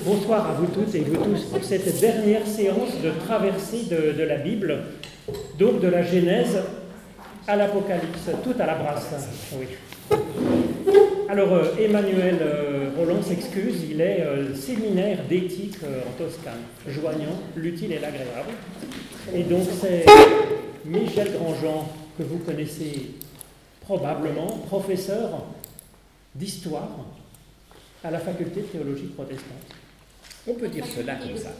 Bonsoir à vous toutes et vous tous pour cette dernière séance de traversée de, la Bible, donc de la Genèse à l'Apocalypse, tout à la brasse. Oui. Alors euh, Emmanuel euh, Roland s'excuse, il est euh, séminaire d'éthique en Toscane, joignant l'utile et l'agréable. Et donc c'est Michel Grandjean, que vous connaissez probablement, professeur d'histoire à la faculté de théologie protestante. On peut dire cela comme ça.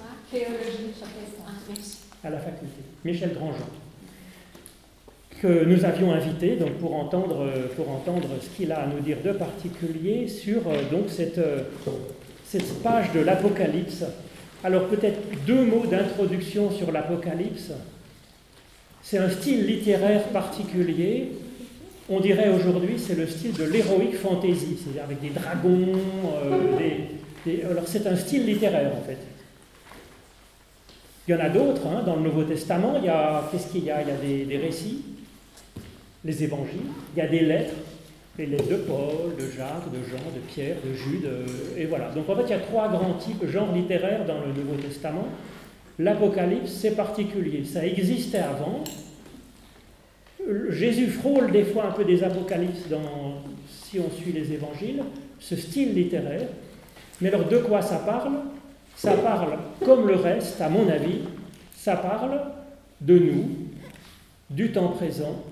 À la faculté. Michel Grandjean. Que nous avions invité donc, pour, entendre, pour entendre ce qu'il a à nous dire de particulier sur euh, donc, cette, euh, cette page de l'Apocalypse. Alors peut-être deux mots d'introduction sur l'Apocalypse. C'est un style littéraire particulier on dirait aujourd'hui, c'est le style de l'héroïque fantasy, c'est-à-dire avec des dragons, euh, alors c'est un style littéraire en fait. Il y en a d'autres, hein, dans le Nouveau Testament, il y a, qu'est-ce qu'il y a? Il y a des, récits, les évangiles, il y a des lettres, les lettres de Paul, de Jacques, de Jean, de Pierre, de Jude, euh, et voilà. Donc en fait, il y a trois grands types, genres littéraires dans le Nouveau Testament. L'Apocalypse, c'est particulier, ça existait avant, Jésus frôle des fois un peu des apocalypses dans, si on suit les évangiles, ce style littéraire. Mais alors de quoi ça parle? Ça parle, comme le reste, à mon avis, ça parle de nous, du temps présent,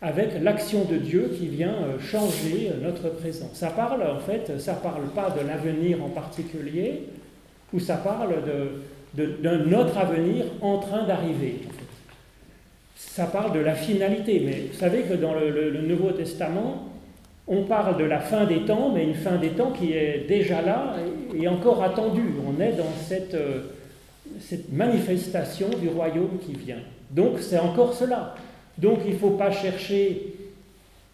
avec l'action de Dieu qui vient euh, changer notre présent. Ça parle, en fait, ça parle pas de l'avenir en particulier, ou ça parle d'un autre avenir en train d'arriver ça parle de la finalité. Mais vous savez que dans le, Nouveau Testament, on parle de la fin des temps, mais une fin des temps qui est déjà là et encore attendue. On est dans cette, euh, cette manifestation du royaume qui vient. Donc c'est encore cela. Donc il ne faut pas chercher.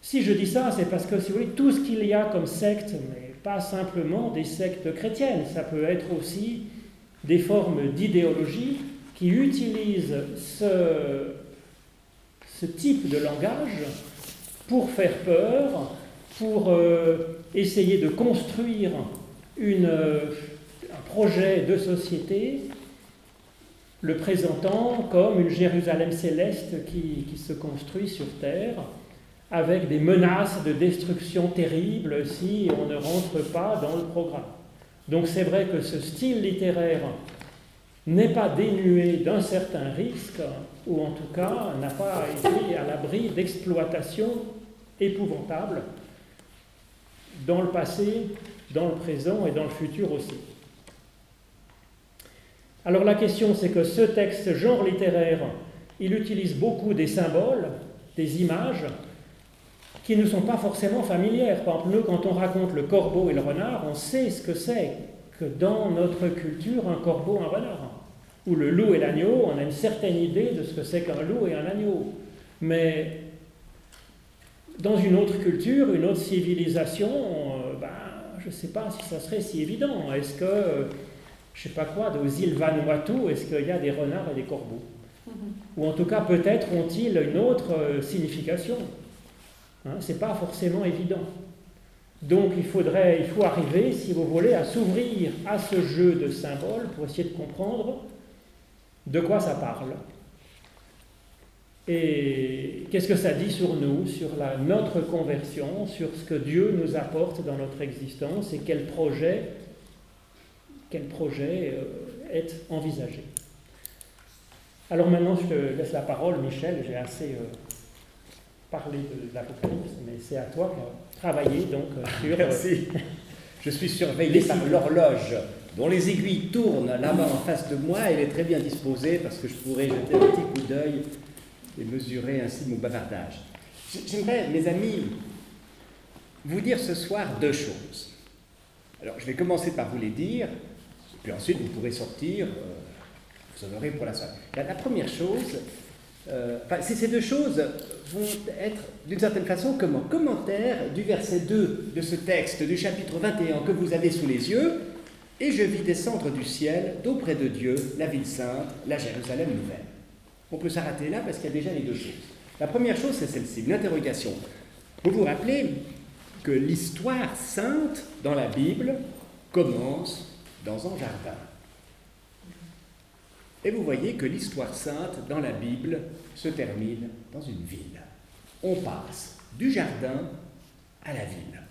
Si je dis ça, c'est parce que tout ce qu'il y a comme secte, mais pas simplement des sectes chrétiennes, ça peut être aussi des formes d'idéologie qui utilisent ce, ce type de langage pour faire peur, pour euh, essayer de construire euh, un projet de société le présentant comme une Jérusalem céleste qui, qui, se construit sur terre, avec des menaces de destruction terribles si on ne rentre pas dans le programme. Donc c'est vrai que ce style littéraire n'est pas dénué d'un certain risque, ou en tout cas n'a pas été à l'abri d'exploitation épouvantable dans le passé, dans le présent et dans le futur aussi. Alors la question c'est que ce texte genre littéraire, il utilise beaucoup des symboles, des images, qui ne sont pas forcément familières. Par exemple, nous, quand on raconte le corbeau et le renard, on sait ce que c'est que dans notre culture, un corbeau, un renard ou le loup et l'agneau, on a une certaine idée de ce que c'est qu'un loup et un agneau. Mais dans une autre culture, une autre civilisation, euh, ben, je ne sais pas si ça serait si évident. Est-ce que, je ne sais pas quoi, aux îles Vanuatu, est-ce qu'il y a des renards et des corbeaux? Mm-hmm. Ou en tout cas, peut-être ont-ils une autre euh, signification hein, Ce n'est pas forcément évident. Donc il faudrait, il faut arriver, si vous voulez, à s'ouvrir à ce jeu de symboles pour essayer de comprendre de quoi ça parle Et qu'est-ce que ça dit sur nous, sur la, notre conversion, sur ce que Dieu nous apporte dans notre existence et quel projet, quel projet euh, est envisagé? Alors maintenant, je te laisse la parole, Michel. J'ai assez euh, parlé de, l'Apocalypse, mais c'est à toi de travailler donc euh, sur. Merci. Je suis surveillé par l'horloge dont les aiguilles tournent là-bas en face de moi, elle est très bien disposée parce que je pourrais jeter un petit coup d'œil et mesurer ainsi mon bavardage. J'aimerais, mes amis, vous dire ce soir deux choses. Alors, je vais commencer par vous les dire, puis ensuite vous pourrez sortir, euh, vous en aurez pour la soirée. La, première chose, euh, ces deux choses vont être d'une certaine façon comme un commentaire du verset 2 de ce texte du chapitre 21 que vous avez sous les yeux, et je vis descendre du ciel, d'auprès de Dieu, la ville sainte, la Jérusalem nouvelle. On peut s'arrêter là parce qu'il y a déjà les deux choses. La première chose, c'est celle-ci, une interrogation. Vous vous rappelez que l'histoire sainte dans la Bible commence dans un jardin. Et vous voyez que l'histoire sainte dans la Bible se termine dans une ville. On passe du jardin à la ville.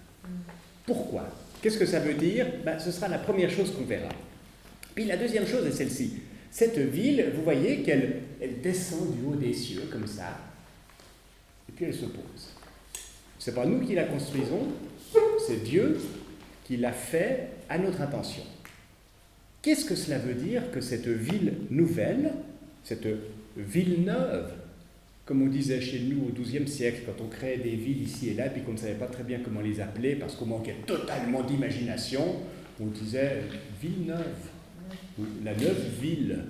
Pourquoi? Qu'est-ce que ça veut dire? Ben, Ce sera la première chose qu'on verra. Puis la deuxième chose est celle-ci. Cette ville, vous voyez qu'elle elle descend du haut des cieux, comme ça, et puis elle se pose. Ce n'est pas nous qui la construisons, c'est Dieu qui l'a fait à notre intention. Qu'est-ce que cela veut dire que cette ville nouvelle, cette ville neuve, comme on disait chez nous au XIIe siècle, quand on créait des villes ici et là, puis qu'on ne savait pas très bien comment les appeler parce qu'on manquait totalement d'imagination, on disait ville neuve, la neuve ville.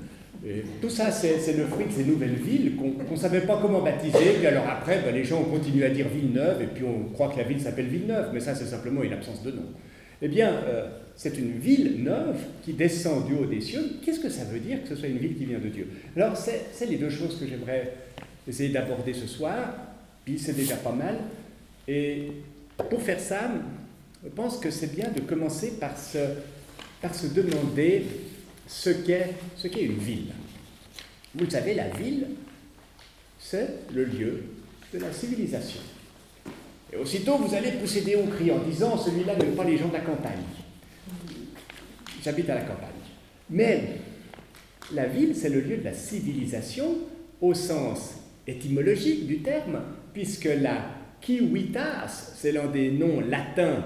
Tout ça, c'est le fruit de ces nouvelles villes qu'on ne savait pas comment baptiser. Puis alors après, ben, les gens ont continué à dire Villeneuve, et puis on croit que la ville s'appelle Villeneuve, mais ça, c'est simplement une absence de nom. Eh bien, euh, c'est une ville neuve qui descend du haut des cieux. Qu'est-ce que ça veut dire que ce soit une ville qui vient de Dieu? Alors, c'est les deux choses que j'aimerais essayer d'aborder ce soir, puis c'est déjà pas mal. Et pour faire ça, je pense que c'est bien de commencer par se, par se demander ce qu'est une ville. Vous le savez, la ville, c'est le lieu de la civilisation. Et aussitôt, vous allez pousser des hauts cris en disant celui-là n'aime pas les gens de la campagne. J'habite à la campagne. Mais la ville, c'est le lieu de la civilisation au sens étymologique du terme, puisque la kiwitas, c'est l'un des noms latins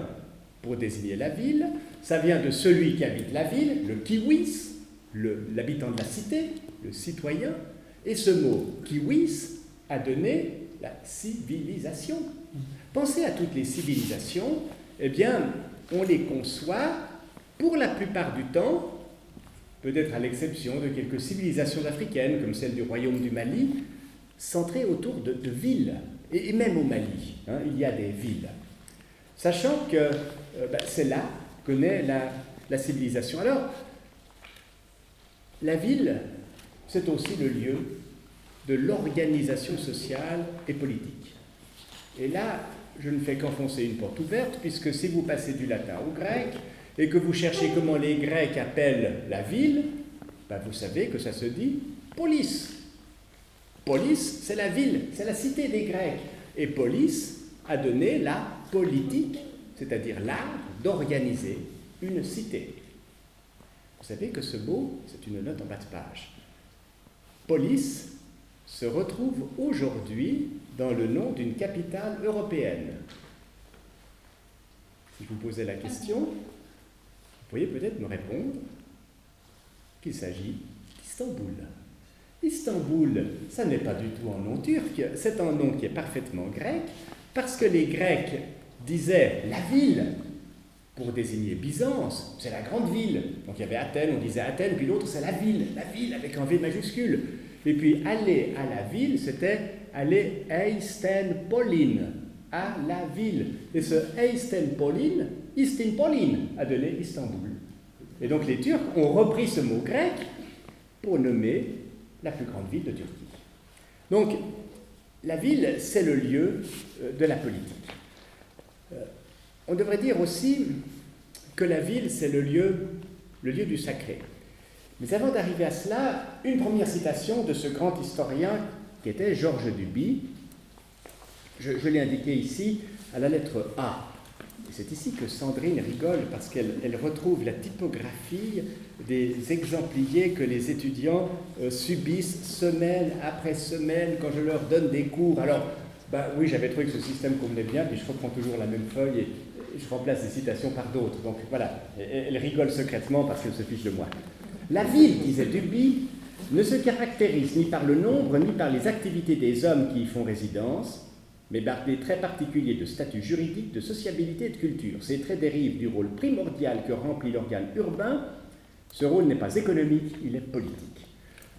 pour désigner la ville, ça vient de celui qui habite la ville, le kiwis, l'habitant de la cité, le citoyen, et ce mot kiwis a donné la civilisation. Pensez à toutes les civilisations, eh bien, on les conçoit pour la plupart du temps, peut-être à l'exception de quelques civilisations africaines comme celle du royaume du Mali, centrées autour de, villes, et, même au Mali, hein, il y a des villes. Sachant que euh, ben, c'est là que naît la, la civilisation. Alors, la ville, c'est aussi le lieu de l'organisation sociale et politique. Et là, je ne fais qu'enfoncer une porte ouverte, puisque si vous passez du latin au grec et que vous cherchez comment les Grecs appellent la ville, ben vous savez que ça se dit polis. Polis, c'est la ville, c'est la cité des Grecs. Et polis a donné la politique, c'est-à-dire l'art d'organiser une cité. Vous savez que ce mot, c'est une note en bas de page. Polis se retrouve aujourd'hui dans le nom d'une capitale européenne. Si vous posez la question, vous pourriez peut-être me répondre qu'il s'agit d'Istanbul. Istanbul, ça n'est pas du tout un nom turc, c'est un nom qui est parfaitement grec, parce que les Grecs disaient la ville pour désigner Byzance, c'est la grande ville. Donc il y avait Athènes, on disait Athènes, puis l'autre c'est la ville, la ville avec un V majuscule. Et puis aller à la ville, c'était aller Eistenpolin, à la ville. Et ce Eistenpolin, Istinpolin, a donné Istanbul. Et donc les Turcs ont repris ce mot grec pour nommer la plus grande ville de Turquie. Donc la ville, c'est le lieu euh, de la politique. On devrait dire aussi que la ville, c'est le lieu, le lieu du sacré. Mais avant d'arriver à cela, une première citation de ce grand historien qui était Georges Duby. Je, l'ai indiqué ici à la lettre A. C'est ici que Sandrine rigole parce qu'elle retrouve la typographie des exempliers que les étudiants euh, subissent semaine après semaine quand je leur donne des cours. Alors, bah, oui, j'avais trouvé que ce système convenait bien, puis je reprends toujours la même feuille je remplace des citations par d'autres. Donc voilà, elle rigole secrètement parce qu'elle se fiche de moi. La ville, disait Duby, ne se caractérise ni par le nombre ni par les activités des hommes qui y font résidence, mais par des traits particuliers de statut juridique, de sociabilité et de culture. Ces traits dérivent du rôle primordial que remplit l'organe urbain. Ce rôle n'est pas économique, il est politique.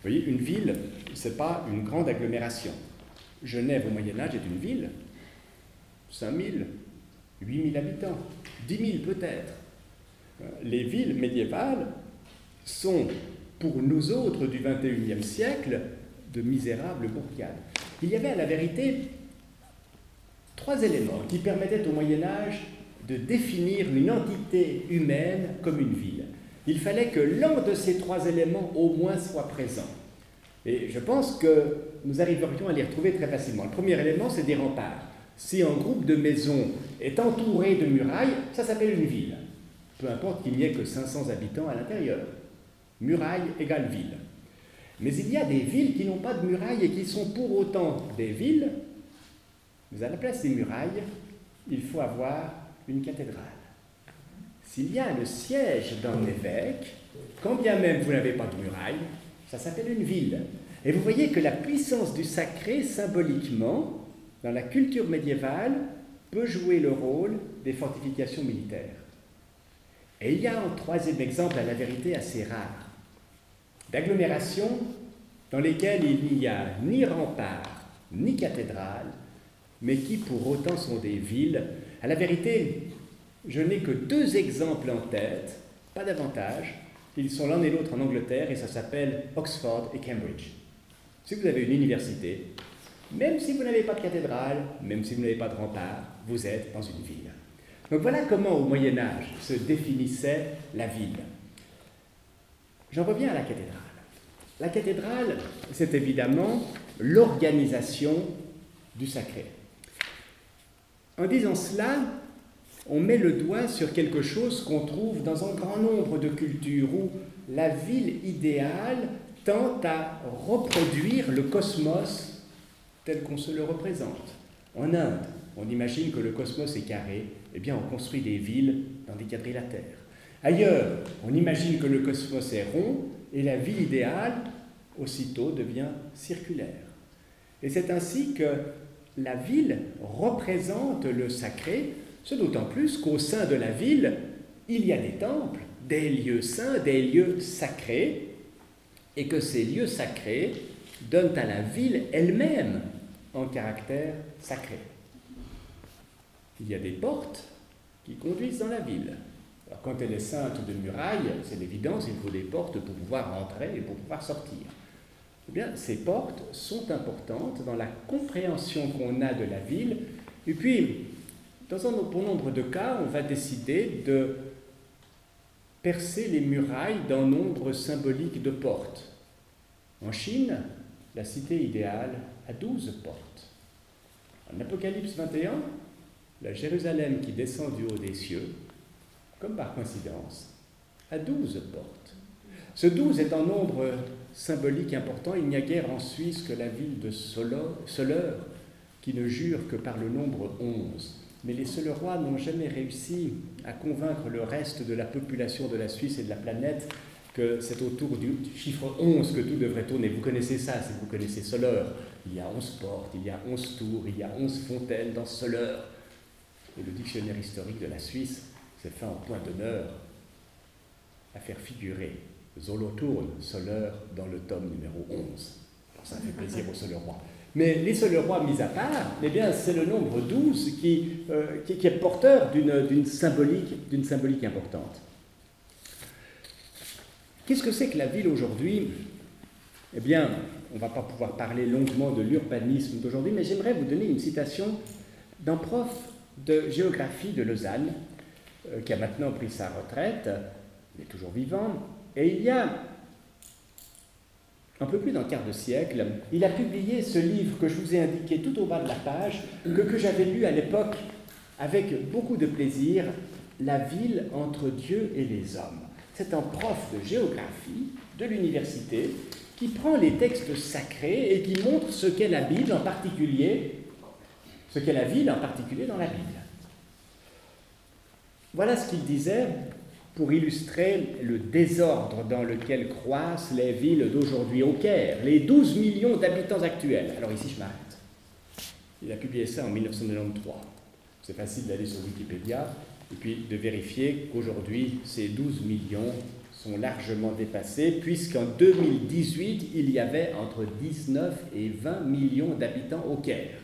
Vous voyez, une ville, ce n'est pas une grande agglomération. Genève au Moyen Âge est une ville, 5000, 8000 habitants, 10 000 peut-être. Les villes médiévales sont pour nous autres du XXIe siècle de misérables bourgades. Il y avait à la vérité trois éléments qui permettaient au Moyen Âge de définir une entité humaine comme une ville. il fallait que l'un de ces trois éléments au moins soit présent. Et je pense que nous arriverions à les retrouver très facilement. Le premier élément, c'est des remparts. Si un groupe de maisons est entouré de murailles, ça s'appelle une ville. Peu importe qu'il n'y ait que 500 habitants à l'intérieur. Muraille égale ville. Mais il y a des villes qui n'ont pas de murailles et qui sont pour autant des villes, mais à la place des murailles, il faut avoir une cathédrale. S'il y a le siège d'un évêque, quand bien même vous n'avez pas de muraille, ça s'appelle une ville. Et vous voyez que la puissance du sacré, symboliquement, dans la culture médiévale, peut jouer le rôle des fortifications militaires. Et il y a un troisième exemple, à la vérité, assez rare, d'agglomérations dans lesquelles il n'y a ni rempart, ni cathédrale, mais qui pour autant sont des villes. À la vérité, je n'ai que deux exemples en tête, pas davantage. Ils sont l'un et l'autre en Angleterre et ça s'appelle Oxford et Cambridge. Si vous avez une université, même si vous n'avez pas de cathédrale, même si vous n'avez pas de rempart, vous êtes dans une ville. Donc voilà comment au Moyen Âge se définissait la ville. J'en reviens à la cathédrale. La cathédrale, c'est évidemment l'organisation du sacré. En disant cela, on met le doigt sur quelque chose qu'on trouve dans un grand nombre de cultures où la ville idéale tente à reproduire le cosmos tel qu'on se le représente. En Inde, on imagine que le cosmos est carré, eh bien on construit des villes dans des quadrilatères. Ailleurs, on imagine que le cosmos est rond et la ville idéale, aussitôt, devient circulaire. Et c'est ainsi que la ville représente le sacré, ce d'autant plus qu'au sein de la ville, il y a des temples, des lieux saints, des lieux sacrés, et que ces lieux sacrés donnent à la ville elle-même un caractère sacré. Il y a des portes qui conduisent dans la ville. Quand elle est sainte de murailles, c'est l'évidence, il faut des portes pour pouvoir rentrer et pour pouvoir sortir. Eh bien, ces portes sont importantes dans la compréhension qu'on a de la ville. Et puis, dans un bon nombre de cas, on va décider de percer les murailles d'un nombre symbolique de portes. En Chine, la cité idéale a 12 portes. En Apocalypse 21, la Jérusalem qui descend du haut des cieux, comme par coïncidence, a 12 portes. Ce 12 est un nombre symbolique important. Il n'y a guère en Suisse que la ville de Soleure qui ne jure que par le nombre 11. Mais les Solerois n'ont jamais réussi à convaincre le reste de la population de la Suisse et de la planète que c'est autour du chiffre 11 que tout devrait tourner. Vous connaissez ça, si vous connaissez Soleure. Il y a 11 portes, il y a 11 tours, il y a 11 fontaines dans Soleure. Et le dictionnaire historique de la Suisse s'est fait en point d'honneur à faire figurer Zolothurn, Soleur, dans le tome numéro 11. ça fait plaisir aux Solerois. Mais les Solerois mis à part, eh bien, c'est le nombre 12 euh, qui, qui, est porteur d'une symbolique, d'une symbolique importante. Qu'est-ce que c'est que la ville aujourd'hui? Eh bien, on ne va pas pouvoir parler longuement de l'urbanisme d'aujourd'hui, mais j'aimerais vous donner une citation d'un prof de géographie de Lausanne, euh, qui a maintenant pris sa retraite, il est toujours vivant, et il y a un peu plus d'un quart de siècle, il a publié ce livre que je vous ai indiqué tout au bas de la page, que, que j'avais lu à l'époque avec beaucoup de plaisir, La ville entre Dieu et les hommes. C'est un prof de géographie de l'université qui prend les textes sacrés et qui montre ce qu'est la Bible en particulier, ce qu'est la ville en particulier dans la Bible. Voilà ce qu'il disait pour illustrer le désordre dans lequel croissent les villes d'aujourd'hui au Caire, les 12 millions d'habitants actuels. Alors ici, je m'arrête. Il a publié ça en 1993. C'est facile d'aller sur Wikipédia et puis de vérifier qu'aujourd'hui, ces 12 millions sont largement dépassés, puisqu'en 2018, il y avait entre 19 et 20 millions d'habitants au Caire.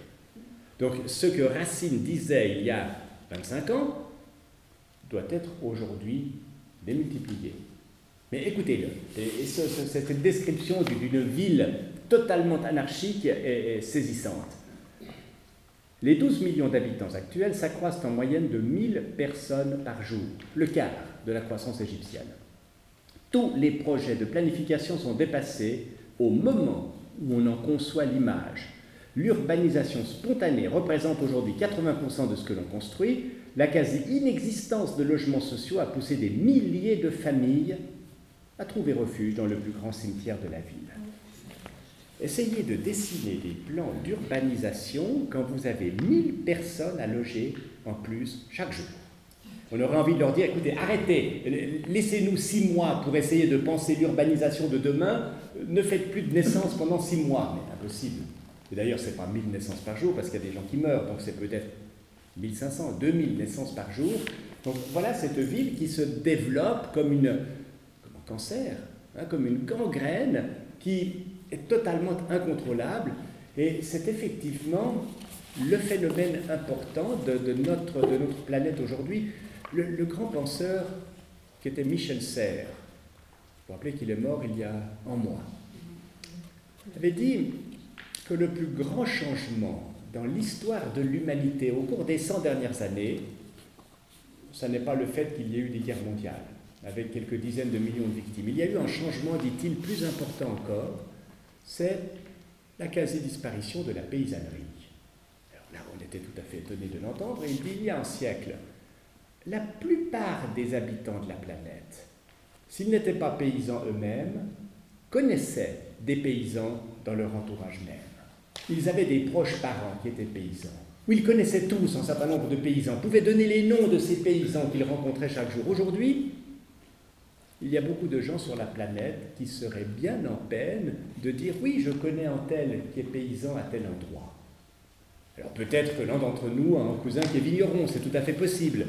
Donc ce que Racine disait il y a 25 ans, doit être aujourd'hui démultiplié. Mais écoutez-le, cette description d'une ville totalement anarchique est, saisissante. Les 12 millions d'habitants actuels s'accroissent en moyenne de 1000 personnes par jour, le quart de la croissance égyptienne. Tous les projets de planification sont dépassés au moment où on en conçoit l'image. L'urbanisation spontanée représente aujourd'hui 80% de ce que l'on construit. La quasi-inexistence de logements sociaux a poussé des milliers de familles à trouver refuge dans le plus grand cimetière de la ville. Essayez de dessiner des plans d'urbanisation quand vous avez 1000 personnes à loger en plus chaque jour. On aurait envie de leur dire, écoutez, arrêtez, laissez-nous six mois pour essayer de penser l'urbanisation de demain, ne faites plus de naissances pendant six mois. Mais impossible. Et d'ailleurs, ce n'est pas 1000 naissances par jour, parce qu'il y a des gens qui meurent, donc c'est peut-être 1500, 2000 naissances par jour. Donc voilà cette ville qui se développe comme, une, comme un cancer, hein, comme une gangrène qui est totalement incontrôlable. Et c'est effectivement le phénomène important de, notre, de notre planète aujourd'hui. Le, grand penseur qui était Michel Serres, vous vous rappelez qu'il est mort il y a un mois, avait dit que le plus grand changement dans l'histoire de l'humanité au cours des 100 dernières années, ce n'est pas le fait qu'il y ait eu des guerres mondiales, avec quelques dizaines de millions de victimes. Il y a eu un changement, dit-il, plus important encore, c'est la quasi-disparition de la paysannerie. Alors là, on était tout à fait étonné de l'entendre, et il dit il y a un siècle, la plupart des habitants de la planète, s'ils n'étaient pas paysans eux-mêmes, connaissaient des paysans dans leur entourage même. Ils avaient des proches parents qui étaient paysans, ou ils connaissaient tous un certain nombre de paysans, pouvaient donner les noms de ces paysans qu'ils rencontraient chaque jour. Aujourd'hui, il y a beaucoup de gens sur la planète qui seraient bien en peine de dire oui, je connais un tel qui est paysan à tel endroit. Alors peut-être que l'un d'entre nous a un cousin qui est vigneron, c'est tout à fait possible.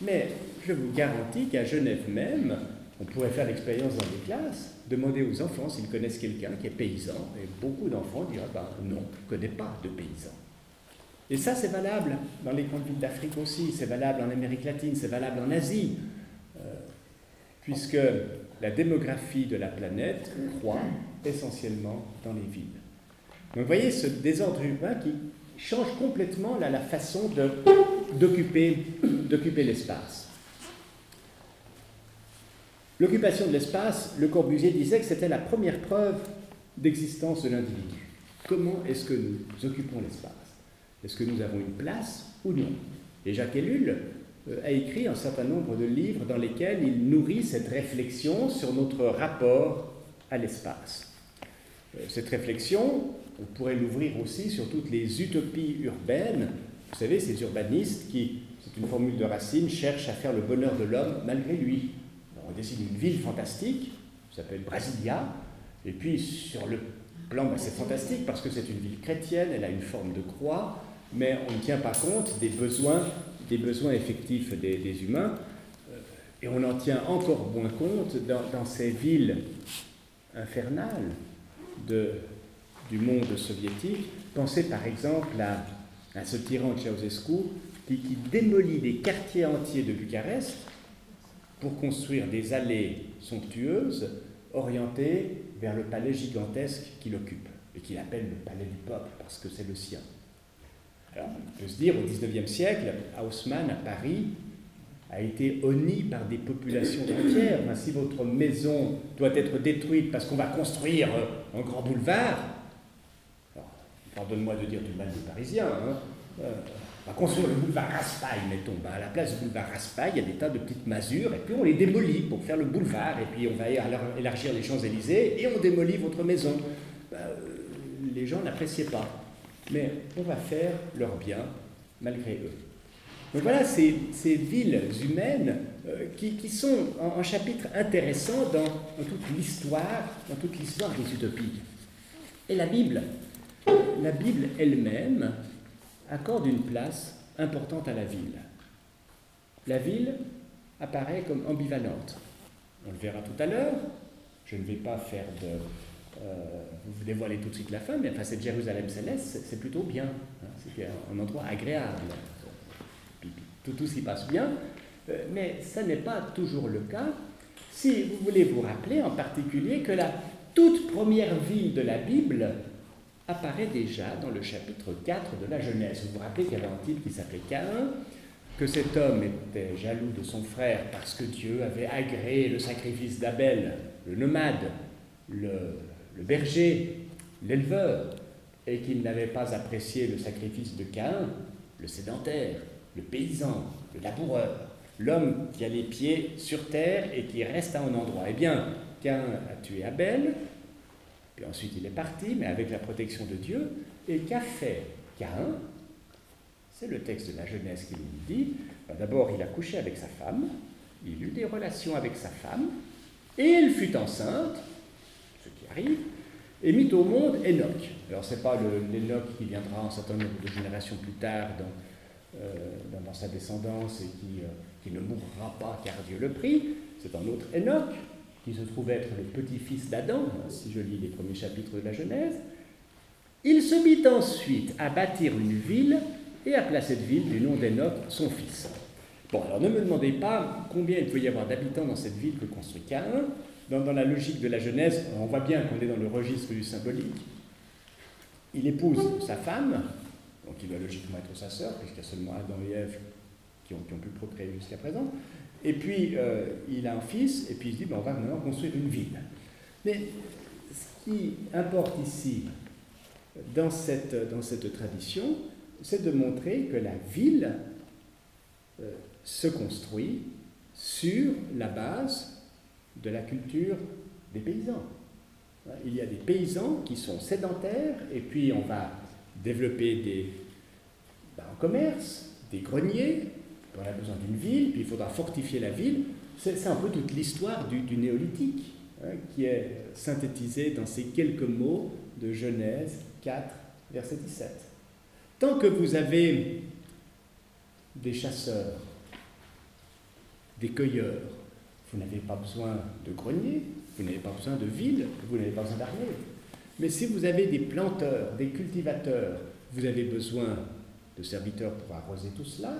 Mais je vous garantis qu'à Genève même, on pourrait faire l'expérience dans les classes, demander aux enfants s'ils connaissent quelqu'un qui est paysan, et beaucoup d'enfants diraient bah, non, je ne connais pas de paysan. Et ça, c'est valable dans les grandes villes d'Afrique aussi, c'est valable en Amérique latine, c'est valable en Asie, puisque la démographie de la planète croît essentiellement dans les villes. Donc vous voyez ce désordre urbain qui change complètement la façon d'occuper l'espace. L'occupation de l'espace, Le Corbusier disait que c'était la première preuve d'existence de l'individu. Comment est-ce que nous occupons l'espace? Est-ce que nous avons une place ou non? Et Jacques Ellul a écrit un certain nombre de livres dans lesquels il nourrit cette réflexion sur notre rapport à l'espace. Euh, cette réflexion, on pourrait l'ouvrir aussi sur toutes les utopies urbaines. Vous savez, ces urbanistes qui, c'est une formule de Racine, cherchent à faire le bonheur de l'homme malgré lui on décide d'une ville fantastique, qui s'appelle Brasilia, et puis sur le plan, bah, c'est fantastique parce que c'est une ville chrétienne, elle a une forme de croix, mais on ne tient pas compte des besoins, des besoins effectifs des, humains, euh, et on en tient encore moins compte dans, ces villes infernales du monde soviétique. Pensez par exemple à, à ce tyran Ceausescu qui, qui démolit des quartiers entiers de Bucarest pour construire des allées somptueuses orientées vers le palais gigantesque qu'il occupe et qu'il appelle le palais du peuple parce que c'est le sien. Alors, on peut se dire, au XIXe siècle, Haussmann à Paris a été honni par des populations entières. si votre maison doit être détruite parce qu'on va construire un grand boulevard, pardonne-moi de dire du mal des Parisiens, hein, euh, on va construire le boulevard Raspail, mettons. Ben, à la place du boulevard Raspail, il y a des tas de petites masures, et puis on les démolit pour faire le boulevard, et puis on va élargir les Champs-Élysées, et on démolit votre maison. Ben, euh, les gens n'appréciaient pas. Mais on va faire leur bien malgré eux. Donc voilà ces, villes humaines euh, qui, sont un, chapitre intéressant dans, dans toute l'histoire, dans toute l'histoire des utopies. Et la Bible, la Bible elle-même, accorde une place importante à la ville. La ville apparaît comme ambivalente. On le verra tout à l'heure. Je ne vais pas faire de. Euh, vous dévoiler tout de suite la fin, mais enfin, cette Jérusalem céleste, c'est plutôt bien. Hein. c'est un endroit agréable. Tout, tout s'y passe bien. Euh, mais ça n'est pas toujours le cas. Si vous voulez vous rappeler en particulier que la toute première ville de la Bible apparaît déjà dans le chapitre 4 de la Genèse. Vous vous rappelez qu'il y avait un type qui s'appelait Caïn, que cet homme était jaloux de son frère parce que Dieu avait agréé le sacrifice d'Abel, le nomade, le, le berger, l'éleveur, et qu'il n'avait pas apprécié le sacrifice de Caïn, le sédentaire, le paysan, le laboureur, l'homme qui a les pieds sur terre et qui reste à un endroit. Eh bien, Caïn a tué Abel, puis ensuite il est parti, mais avec la protection de Dieu. Et qu'a fait Caïn? C'est le texte de la Genèse qui nous dit. Ben, d'abord, il a couché avec sa femme, il eut des relations avec sa femme, et elle fut enceinte, arrive, et mit au monde Enoch. Alors, ce n'est pas l'Enoch qui viendra un certain nombre de générations plus tard dans, euh, dans, sa descendance et qui, euh, qui, ne mourra pas car Dieu le prie. C'est un autre Enoch qui se trouve être le petit-fils d'Adam, si je lis les premiers chapitres de la Genèse. Il se mit ensuite à bâtir une ville et appela cette ville du nom d'Enoch, son fils. Bon, alors ne me demandez pas combien il peut y avoir d'habitants dans cette ville que construit Cain dans, la logique de la Genèse, on voit bien qu'on est dans le registre du symbolique. Il épouse sa femme, donc il doit logiquement être sa sœur, puisqu'il y a seulement Adam et Ève qui ont, pu procréer jusqu'à présent. Et puis, euh, il a un fils, et puis il dit, ben, on va maintenant construire une ville. Mais ce qui importe ici, dans cette, dans cette tradition, c'est de montrer que la ville euh, se construit sur la base de la culture des paysans. Il y a des paysans qui sont sédentaires, et puis on va développer des, ben, un commerce, des greniers, on a besoin d'une ville, puis il faudra fortifier la ville. C'est un peu toute l'histoire du, néolithique hein, qui est synthétisée dans ces quelques mots de Genèse 4, verset 17. Tant que vous avez des chasseurs, des cueilleurs, vous n'avez pas besoin de grenier, vous n'avez pas besoin de ville, vous n'avez pas besoin d'armée. Mais si vous avez des planteurs, des cultivateurs, vous avez besoin de serviteurs pour arroser tout cela,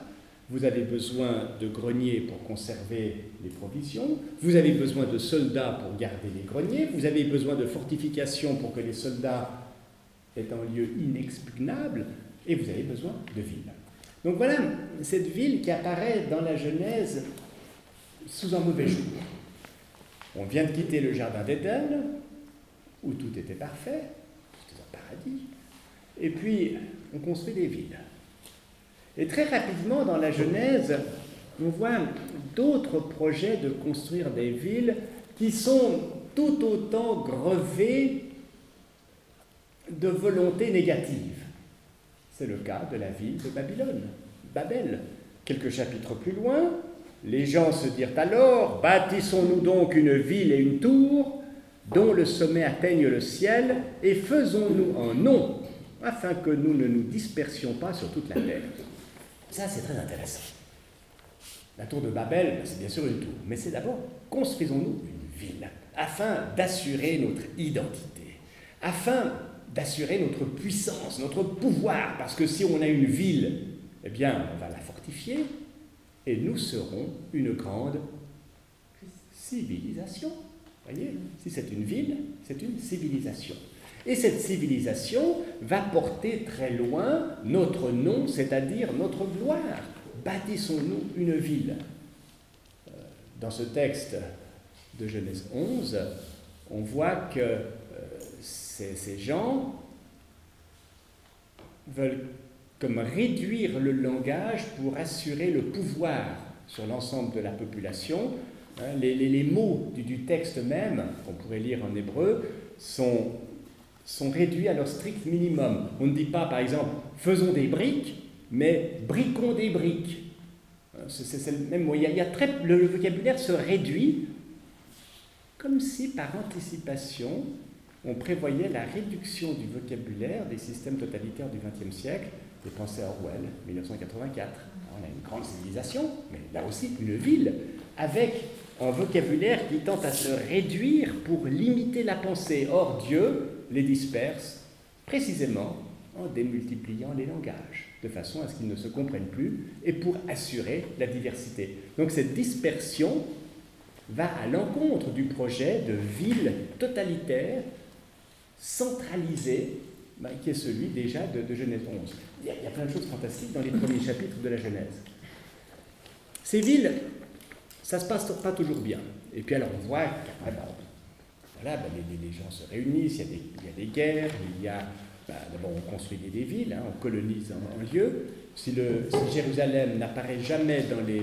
vous avez besoin de greniers pour conserver les provisions, vous avez besoin de soldats pour garder les greniers, vous avez besoin de fortifications pour que les soldats aient un lieu inexpugnable, et vous avez besoin de villes. Donc voilà cette ville qui apparaît dans la Genèse sous un mauvais jour. On vient de quitter le jardin d'Éden, où tout était parfait, c'était un paradis, et puis on construit des villes. Et très rapidement, dans la Genèse, on voit d'autres projets de construire des villes qui sont tout autant grevés de volonté négative. C'est le cas de la ville de Babylone, Babel. Quelques chapitres plus loin, les gens se dirent alors, bâtissons-nous donc une ville et une tour dont le sommet atteigne le ciel, et faisons-nous un nom, afin que nous ne nous dispersions pas sur toute la terre. Ça, c'est très intéressant. La tour de Babel, c'est bien sûr une tour, mais c'est d'abord, construisons-nous une ville, afin d'assurer notre identité, afin d'assurer notre puissance, notre pouvoir, parce que si on a une ville, eh bien, on va la fortifier, et nous serons une grande civilisation. Voyez, si c'est une ville, c'est une civilisation. Et cette civilisation va porter très loin notre nom, c'est-à-dire notre gloire. Bâtissons-nous une ville. Euh, dans ce texte de Genèse 11, on voit que euh, ces, ces gens veulent comme réduire le langage pour assurer le pouvoir sur l'ensemble de la population. Hein, les, mots du, texte même, qu'on pourrait lire en hébreu, sont, réduits à leur strict minimum. On ne dit pas, par exemple, faisons des briques, mais briquons des briques. Hein, c'est le même mot. Il y a, très, le vocabulaire se réduit comme si par anticipation, on prévoyait la réduction du vocabulaire des systèmes totalitaires du XXe siècle j'ai pensé à Orwell, 1984. On a une grande civilisation, mais là aussi une ville, avec un vocabulaire qui tente à se réduire pour limiter la pensée. Or, Dieu les disperse précisément en démultipliant les langages, de façon à ce qu'ils ne se comprennent plus, et pour assurer la diversité. Donc cette dispersion va à l'encontre du projet de ville totalitaire, centralisée, bah, qui est celui déjà de, Genèse 11. Il y, a, plein de choses fantastiques dans les premiers chapitres de la Genèse. Ces villes, ça se passe pas toujours bien. Et puis alors on voit qu'après, voilà, bah, les, gens se réunissent, il y a des, guerres, il y a bah, d'abord on construit des villes, hein, on colonise un, lieu. Si Jérusalem n'apparaît jamais dans les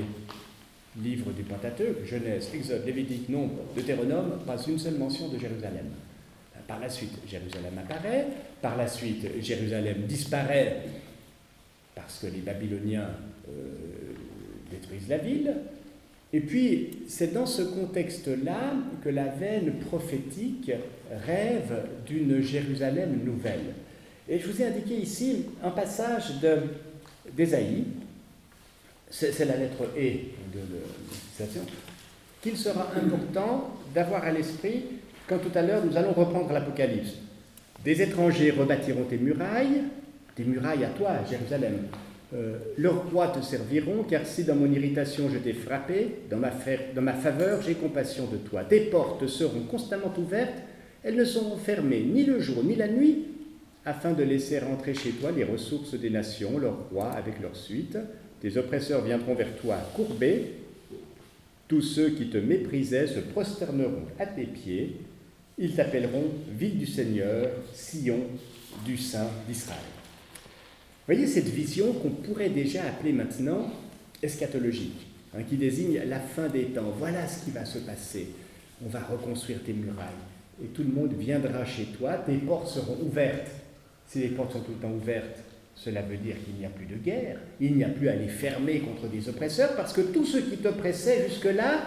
livres du Pentateuque, Genèse, Exode, Lévitique, Nombre, Deutéronome, pas une seule mention de Jérusalem. Par la suite, Jérusalem apparaît, par la suite, Jérusalem disparaît parce que les Babyloniens euh, détruisent la ville. Et puis, c'est dans ce contexte-là que la veine prophétique rêve d'une Jérusalem nouvelle. Et je vous ai indiqué ici un passage d'Ésaïe, c'est la lettre E de l'utilisation, qu'il sera important d'avoir à l'esprit quand tout à l'heure nous allons reprendre l'Apocalypse. Des étrangers rebâtiront tes murailles, tes murailles à toi, Jérusalem. Euh, leurs rois te serviront, car si dans mon irritation je t'ai frappé, dans ma, faveur j'ai compassion de toi. Tes portes seront constamment ouvertes, elles ne seront fermées ni le jour ni la nuit, afin de laisser rentrer chez toi les ressources des nations, leurs rois avec leur suite. Tes oppresseurs viendront vers toi courbés. Tous ceux qui te méprisaient se prosterneront à tes pieds. Ils t'appelleront ville du Seigneur, Sion du Saint d'Israël. Voyez cette vision qu'on pourrait déjà appeler maintenant eschatologique, hein, qui désigne la fin des temps. Voilà ce qui va se passer. On va reconstruire tes murailles et tout le monde viendra chez toi. Tes portes seront ouvertes si les portes sont tout le temps ouvertes, cela veut dire qu'il n'y a plus de guerre, il n'y a plus à les fermer contre des oppresseurs, parce que tous ceux qui t'oppressaient jusque-là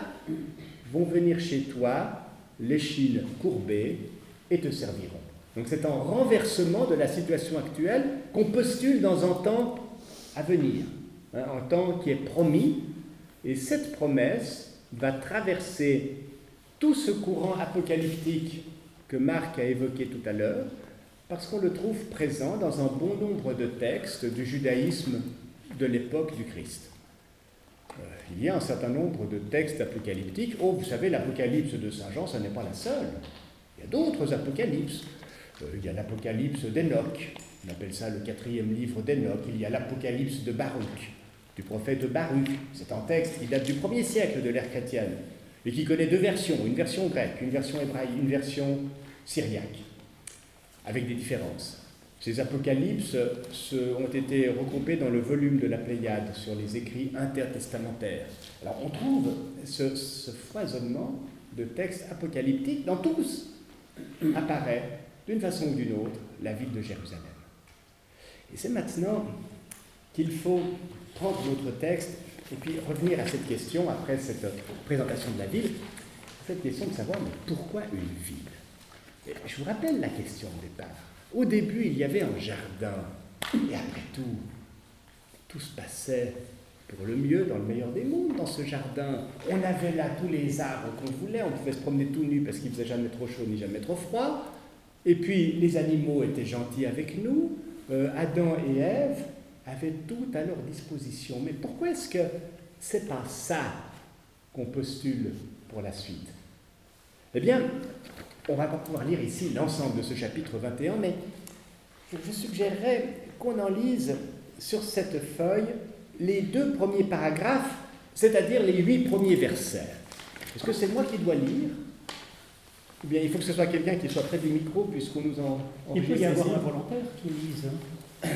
vont venir chez toi, l'échine courbée, et te serviront. Donc c'est un renversement de la situation actuelle qu'on postule dans un temps à venir, hein, un temps qui est promis, et cette promesse va traverser tout ce courant apocalyptique que Marc a évoqué tout à l'heure, parce qu'on le trouve présent dans un bon nombre de textes du judaïsme de l'époque du Christ. Euh, il y a un certain nombre de textes apocalyptiques. Oh, vous savez, l'Apocalypse de Saint Jean, ce n'est pas la seule. Il y a d'autres apocalypses. Euh, il y a l'Apocalypse d'Enoch, on appelle ça le quatrième livre d'Enoch. Il y a l'Apocalypse de Baruch, du prophète Baruch. C'est un texte qui date du premier siècle de l'ère chrétienne et qui connaît deux versions, une version grecque, une version hébraïque, une version syriaque avec des différences. Ces apocalypses ont été regroupés dans le volume de la Pléiade sur les écrits intertestamentaires. Alors on trouve ce, foisonnement de textes apocalyptiques dans tous. Apparaît d'une façon ou d'une autre la ville de Jérusalem. Et c'est maintenant qu'il faut prendre notre texte et puis revenir à cette question, après cette présentation de la ville, cette question de savoir mais pourquoi une ville? Je vous rappelle la question au départ. Au début, il y avait un jardin. Et après tout, tout se passait pour le mieux, dans le meilleur des mondes, dans ce jardin. On avait là tous les arbres qu'on voulait, on pouvait se promener tout nu parce qu'il faisait jamais trop chaud ni jamais trop froid. Et puis les animaux étaient gentils avec nous. Euh, Adam et Ève avaient tout à leur disposition. Mais pourquoi est-ce que c'est pas ça qu'on postule pour la suite? Eh bien, on ne va pas pouvoir lire ici l'ensemble de ce chapitre 21, mais je suggérerais qu'on en lise sur cette feuille les deux premiers paragraphes, c'est-à-dire les huit premiers versets. Est-ce que c'est moi qui dois lire? Ou bien il faut que ce soit quelqu'un qui soit près du micro, puisqu'on nous en. il peut y avoir un volontaire qui lise. Hein.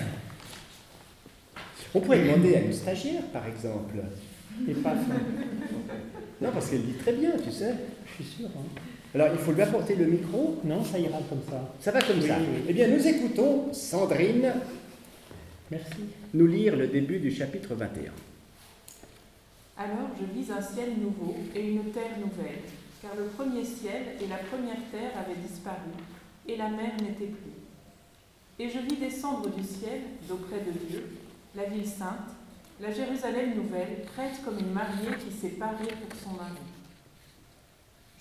On pourrait demander à une stagiaire, par exemple. Et pas Non, parce qu'elle lit très bien, tu sais. Je suis sûr. Hein. Alors, il faut lui apporter le micro. Non, ça ira comme ça. Ça va comme ça. Eh bien, nous écoutons Sandrine Merci. nous lire le début du chapitre 21. Alors je vis un ciel nouveau et une terre nouvelle, car le premier ciel et la première terre avaient disparu, et la mer n'était plus. Et je vis descendre du ciel, d'auprès de Dieu, la ville sainte, la Jérusalem nouvelle, prête comme une mariée qui s'est parée pour son mari.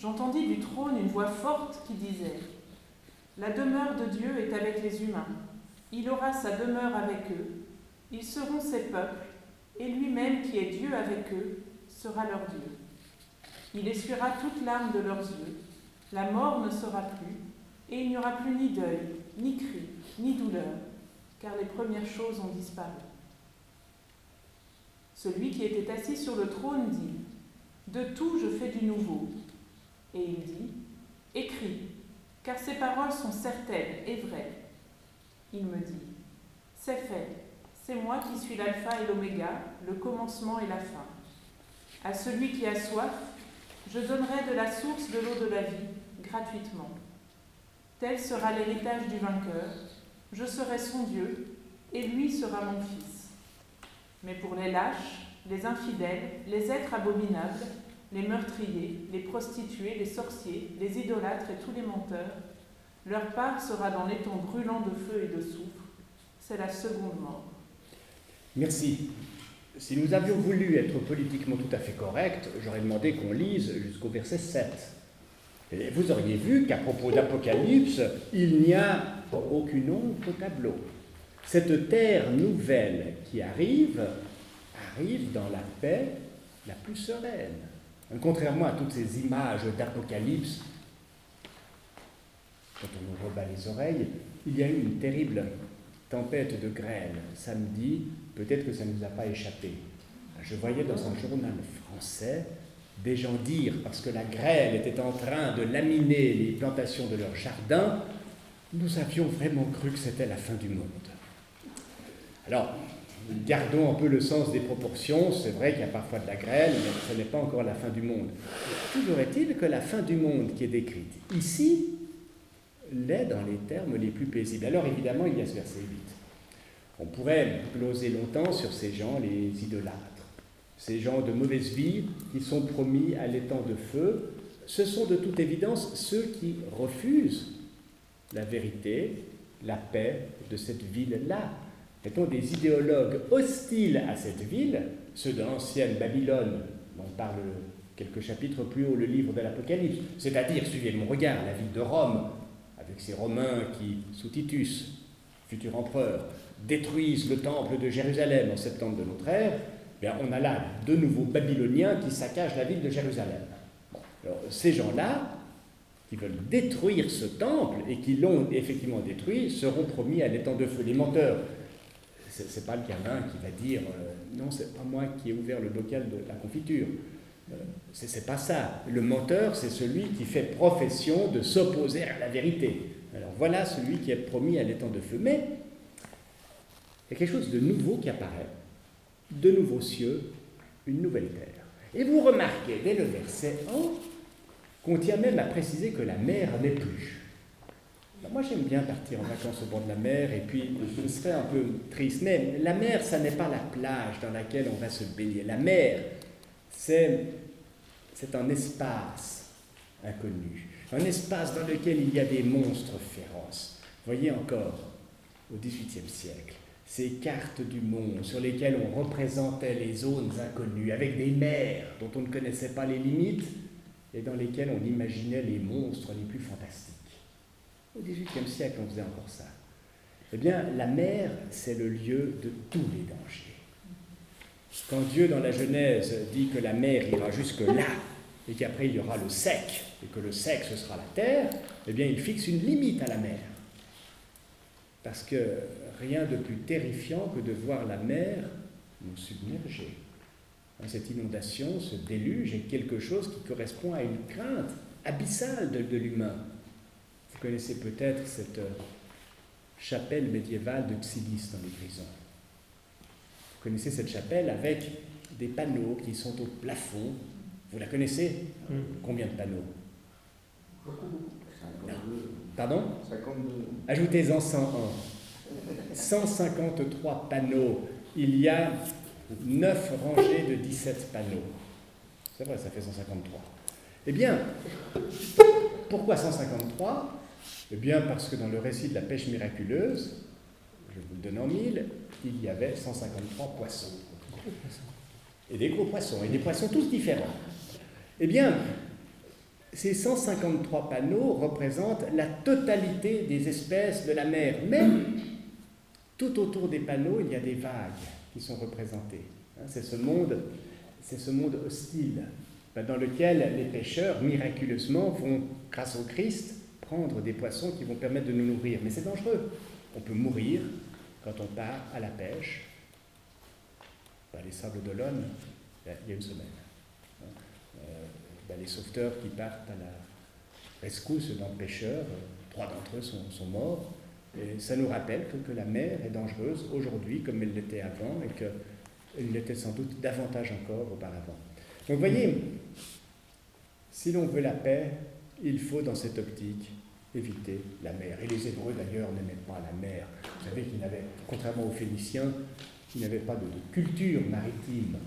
J'entendis du trône une voix forte qui disait La demeure de Dieu est avec les humains. Il aura sa demeure avec eux. Ils seront ses peuples, et lui-même qui est Dieu avec eux sera leur Dieu. Il essuiera toute larme de leurs yeux. La mort ne sera plus, et il n'y aura plus ni deuil, ni cri, ni douleur, car les premières choses ont disparu. Celui qui était assis sur le trône dit De tout je fais du nouveau. Et il dit Écris, car ces paroles sont certaines et vraies. Il me dit C'est fait, c'est moi qui suis l'alpha et l'oméga, le commencement et la fin. À celui qui a soif, je donnerai de la source de l'eau de la vie gratuitement. Tel sera l'héritage du vainqueur. Je serai son Dieu, et lui sera mon fils. Mais pour les lâches, les infidèles, les êtres abominables, les meurtriers, les prostituées, les sorciers, les idolâtres et tous les menteurs, leur part sera dans l'étang brûlant de feu et de soufre. C'est la seconde mort. Merci. Si nous avions voulu être politiquement tout à fait corrects, j'aurais demandé qu'on lise jusqu'au verset 7. Et vous auriez vu qu'à propos d'Apocalypse, il n'y a aucune ombre au tableau. Cette terre nouvelle qui arrive, arrive dans la paix la plus sereine. Contrairement à toutes ces images d'Apocalypse, quand on nous rebat les oreilles, il y a eu une terrible tempête de grêle samedi, peut-être que ça ne nous a pas échappé. Je voyais dans un journal français des gens dire, parce que la grêle était en train de laminer les plantations de leur jardin, nous avions vraiment cru que c'était la fin du monde. Alors, gardons un peu le sens des proportions, c'est vrai qu'il y a parfois de la grêle, mais ce n'est pas encore la fin du monde. Toujours est-il que la fin du monde qui est décrite ici l'est dans les termes les plus paisibles. Alors évidemment, il y a ce verset 8. On pourrait gloser longtemps sur ces gens, les idolâtres, ces gens de mauvaise vie qui sont promis à l'étang de feu. Ce sont de toute évidence ceux qui refusent la vérité, la paix de cette ville-là. Mettons des idéologues hostiles à cette ville, ceux de l'ancienne Babylone, dont parle quelques chapitres plus haut le livre de l'Apocalypse, c'est-à-dire, suivez mon regard, la ville de Rome, avec ces Romains qui, sous Titus, futur empereur, détruisent le temple de Jérusalem en septembre de notre ère, on a là de nouveaux Babyloniens qui saccagent la ville de Jérusalem. alors, ces gens-là, qui veulent détruire ce temple et qui l'ont effectivement détruit, seront promis à l'étang de feu. Les menteurs, ce n'est pas le gamin qui va dire euh, non, c'est pas moi qui ai ouvert le local de la confiture. Euh, ce c'est pas ça. Le menteur, c'est celui qui fait profession de s'opposer à la vérité. Alors voilà celui qui est promis à l'étang de feu. Mais il y a quelque chose de nouveau qui apparaît. De nouveaux cieux, une nouvelle terre. Et vous remarquez dès le verset 1 qu'on tient même à préciser que la mer n'est plus. Moi j'aime bien partir en vacances au bord de la mer et puis je serais un peu triste. Mais la mer, ça n'est pas la plage dans laquelle on va se baigner. La mer, c'est, c'est un espace inconnu. Un espace dans lequel il y a des monstres féroces. Voyez encore, au XVIIIe siècle, ces cartes du monde sur lesquelles on représentait les zones inconnues, avec des mers dont on ne connaissait pas les limites et dans lesquelles on imaginait les monstres les plus fantastiques. Au XVIIIe siècle, on faisait encore ça. Eh bien, la mer, c'est le lieu de tous les dangers. Quand Dieu, dans la Genèse, dit que la mer ira jusque-là, et qu'après il y aura le sec, et que le sec, ce sera la terre, eh bien, il fixe une limite à la mer. Parce que rien de plus terrifiant que de voir la mer nous submerger. Hein, cette inondation, ce déluge est quelque chose qui correspond à une crainte abyssale de, l'humain. Vous connaissez peut-être cette euh, chapelle médiévale de Tsilis dans les prisons. Vous connaissez cette chapelle avec des panneaux qui sont au plafond. Vous la connaissez? Mm. Combien de panneaux? Pardon? 52. Ajoutez-en 101. 153 panneaux. Il y a 9 rangées de 17 panneaux. C'est vrai, ça fait 153. Eh bien, pourquoi 153 Eh bien, parce que dans le récit de la pêche miraculeuse, je vous le donne en mille, il y avait 153 poissons. Et des gros poissons, et des poissons tous différents. Eh bien, ces 153 panneaux représentent la totalité des espèces de la mer. Mais tout autour des panneaux, il y a des vagues qui sont représentées. Hein, c'est ce monde, c'est ce monde hostile ben, dans lequel les pêcheurs, miraculeusement, vont, grâce au Christ, prendre des poissons qui vont permettre de nous nourrir. Mais c'est dangereux. On peut mourir quand on part à la pêche les Sables d'Olonne, il y a une semaine. Hein. Bah, les sauveteurs qui partent à la rescousse d'un pêcheur, trois d'entre eux sont, morts. Et ça nous rappelle que, que la mer est dangereuse aujourd'hui comme elle l'était avant et qu'elle l'était sans doute davantage encore auparavant. Donc vous voyez, si l'on veut la paix, il faut dans cette optique éviter la mer. Et les Hébreux d'ailleurs n'aimaient pas la mer. Vous savez qu'ils n'avaient, contrairement aux Phéniciens, qui n'avaient pas de, culture maritime.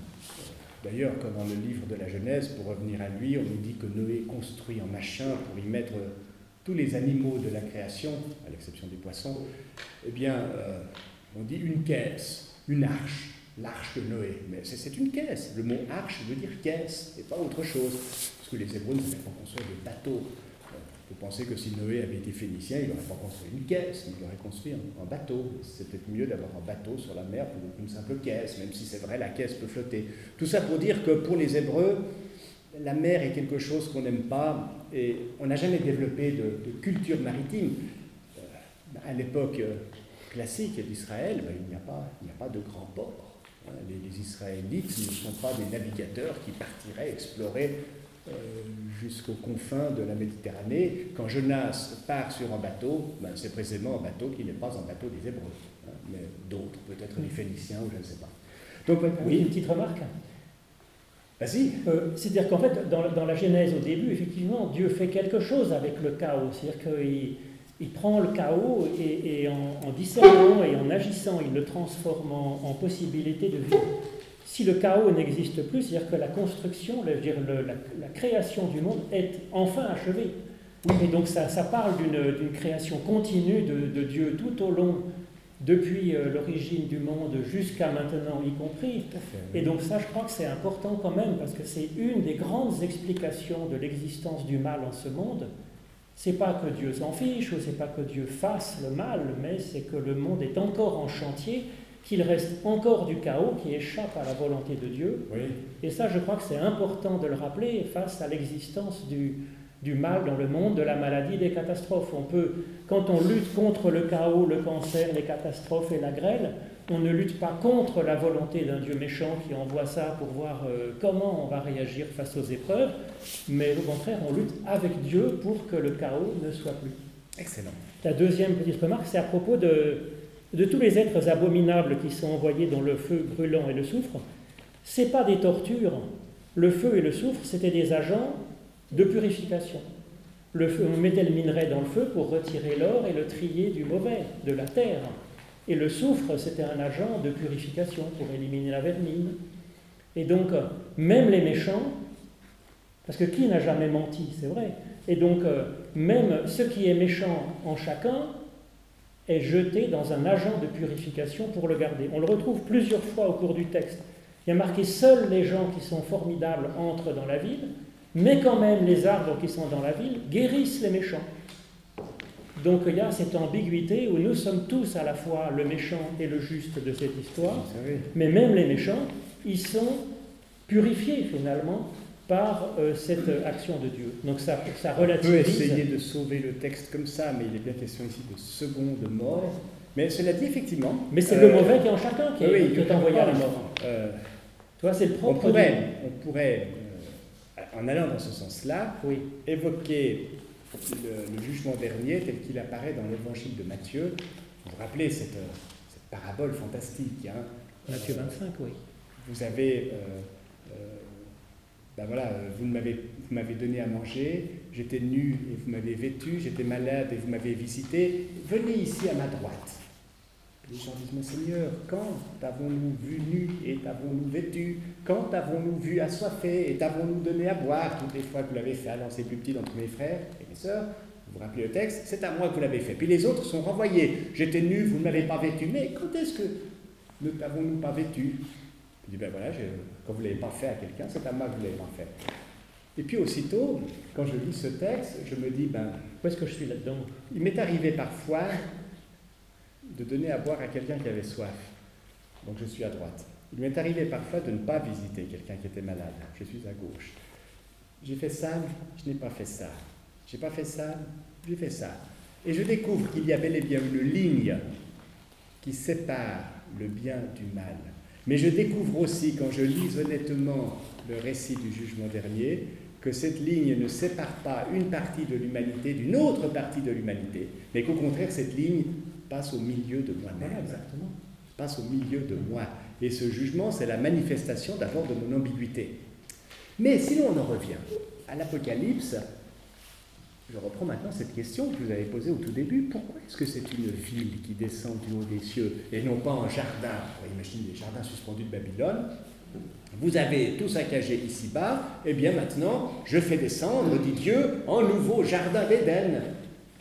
D'ailleurs, comme dans le livre de la Genèse, pour revenir à lui, on nous dit que Noé construit en machin pour y mettre tous les animaux de la création, à l'exception des poissons. Eh bien, euh, on dit une caisse, une arche l'arche de Noé. Mais c'est une caisse. Le mot arche veut dire caisse et pas autre chose. Que les Hébreux ne savaient pas construire des bateaux. Vous pensez que si Noé avait été phénicien, il n'aurait pas construit une caisse, il aurait construit un, bateau. C'est peut-être mieux d'avoir un bateau sur la mer qu'une simple caisse, même si c'est vrai, la caisse peut flotter. Tout ça pour dire que pour les Hébreux, la mer est quelque chose qu'on n'aime pas et on n'a jamais développé de, culture maritime. Euh, à l'époque euh, classique d'Israël, ben, il n'y a, pas de grands ports. Hein, les, Israélites ne sont pas des navigateurs qui partiraient explorer jusqu'aux confins de la Méditerranée. Quand Jonas part sur un bateau, ben, c'est précisément un bateau qui n'est pas un bateau des Hébreux, hein, mais d'autres, peut-être les Phéniciens ou je ne sais pas. Donc, oui, une petite remarque. Vas-y. Euh, c'est-à-dire qu'en fait, dans, dans, la Genèse au début, effectivement, Dieu fait quelque chose avec le chaos. C'est-à-dire qu'il il prend le chaos et, en, discernant et en agissant, il le transforme en, possibilité de vie. Si le chaos n'existe plus, c'est-à-dire que la construction, dire, la, création du monde est enfin achevée. Oui, et donc ça, ça parle d'une création continue de, Dieu tout au long, depuis euh, l'origine du monde jusqu'à maintenant y compris. Et donc ça, je crois que c'est important quand même, parce que c'est une des grandes explications de l'existence du mal en ce monde c'est pas que Dieu s'en fiche ou c'est pas que Dieu fasse le mal, mais c'est que le monde est encore en chantier, qu'il reste encore du chaos qui échappe à la volonté de Dieu. Et ça, je crois que c'est important de le rappeler face à l'existence du, du mal dans le monde, de la maladie, des catastrophes. On peut, quand on lutte contre le chaos, le cancer, les catastrophes et la grêle, on ne lutte pas contre la volonté d'un Dieu méchant qui envoie ça pour voir euh, comment on va réagir face aux épreuves, mais au contraire, on lutte avec Dieu pour que le chaos ne soit plus. Excellent. La deuxième petite remarque, c'est à propos de, de tous les êtres abominables qui sont envoyés dans le feu brûlant et le soufre. Ce pas des tortures. Le feu et le soufre, c'était des agents de purification. Le feu, on mettait le minerai dans le feu pour retirer l'or et le trier du mauvais, de la terre. Et le soufre, c'était un agent de purification pour éliminer la vermine. Et donc, même les méchants, parce que qui n'a jamais menti, c'est vrai. Et donc, même ce qui est méchant en chacun est jeté dans un agent de purification pour le garder. On le retrouve plusieurs fois au cours du texte. Il y a marqué seuls les gens qui sont formidables entrent dans la ville, mais quand même les arbres qui sont dans la ville guérissent les méchants. Donc il y a cette ambiguïté où nous sommes tous à la fois le méchant et le juste de cette histoire, mais même les méchants, ils sont purifiés finalement par euh, cette action de Dieu. Donc ça, ça relativise. On peut essayer de sauver le texte comme ça, mais il est bien question ici de seconde mort. Mais cela dit effectivement. Mais c'est le mauvais qui est en chacun qui est, envoyé à la mort. Euh, Toi, c'est le propre. On pourrait, on pourrait euh, en allant dans ce sens-là, oui. évoquer le, jugement dernier tel qu'il apparaît dans l'évangile de Matthieu. Vous vous rappelez cette, parabole fantastique. Hein? Matthieu 25, oui. Vous avez, euh, euh, ben voilà, vous m'avez donné à manger, j'étais nu et vous m'avez vêtu, j'étais malade et vous m'avez visité. Venez ici à ma droite. Les gens disent, mon Seigneur, quand t'avons-nous vu nu et t'avons-nous vêtu? Quand t'avons-nous vu assoiffé et t'avons-nous donné à boire Toutes les fois que vous l'avez fait, alors c'est plus petit d'entre mes frères et mes sœurs, vous vous rappelez le texte, c'est à moi que vous l'avez fait. Puis les autres sont renvoyés. J'étais nu, vous ne m'avez pas vêtu. Mais quand est-ce que ne t'avons-nous pas vêtu? Je dis, ben voilà, quand vous ne l'avez pas fait à quelqu'un, c'est à moi que vous ne l'avez pas fait. Et puis aussitôt, quand je lis ce texte, je me dis, ben, où est-ce que je suis là-dedans? Il m'est arrivé parfois de donner à boire à quelqu'un qui avait soif. Donc je suis à droite. Il m'est arrivé parfois de ne pas visiter quelqu'un qui était malade. Je suis à gauche. J'ai fait ça, je n'ai pas fait ça. J'ai pas fait ça, j'ai fait ça. Et je découvre qu'il y avait bel et bien une ligne qui sépare le bien du mal. Mais je découvre aussi, quand je lis honnêtement le récit du jugement dernier, que cette ligne ne sépare pas une partie de l'humanité d'une autre partie de l'humanité, mais qu'au contraire, cette ligne passe au milieu de moi-même. exactement. Passe au milieu de moi. Et ce jugement, c'est la manifestation d'abord de mon ambiguïté. Mais sinon, on en revient à l'Apocalypse. Je reprends maintenant cette question que vous avez posée au tout début. Pourquoi est-ce que c'est une ville qui descend du haut des cieux et non pas un jardin? Imaginez les jardins suspendus de Babylone. Vous avez tout saccagé ici-bas, et eh bien maintenant, je fais descendre, dit Dieu, un nouveau jardin d'Éden.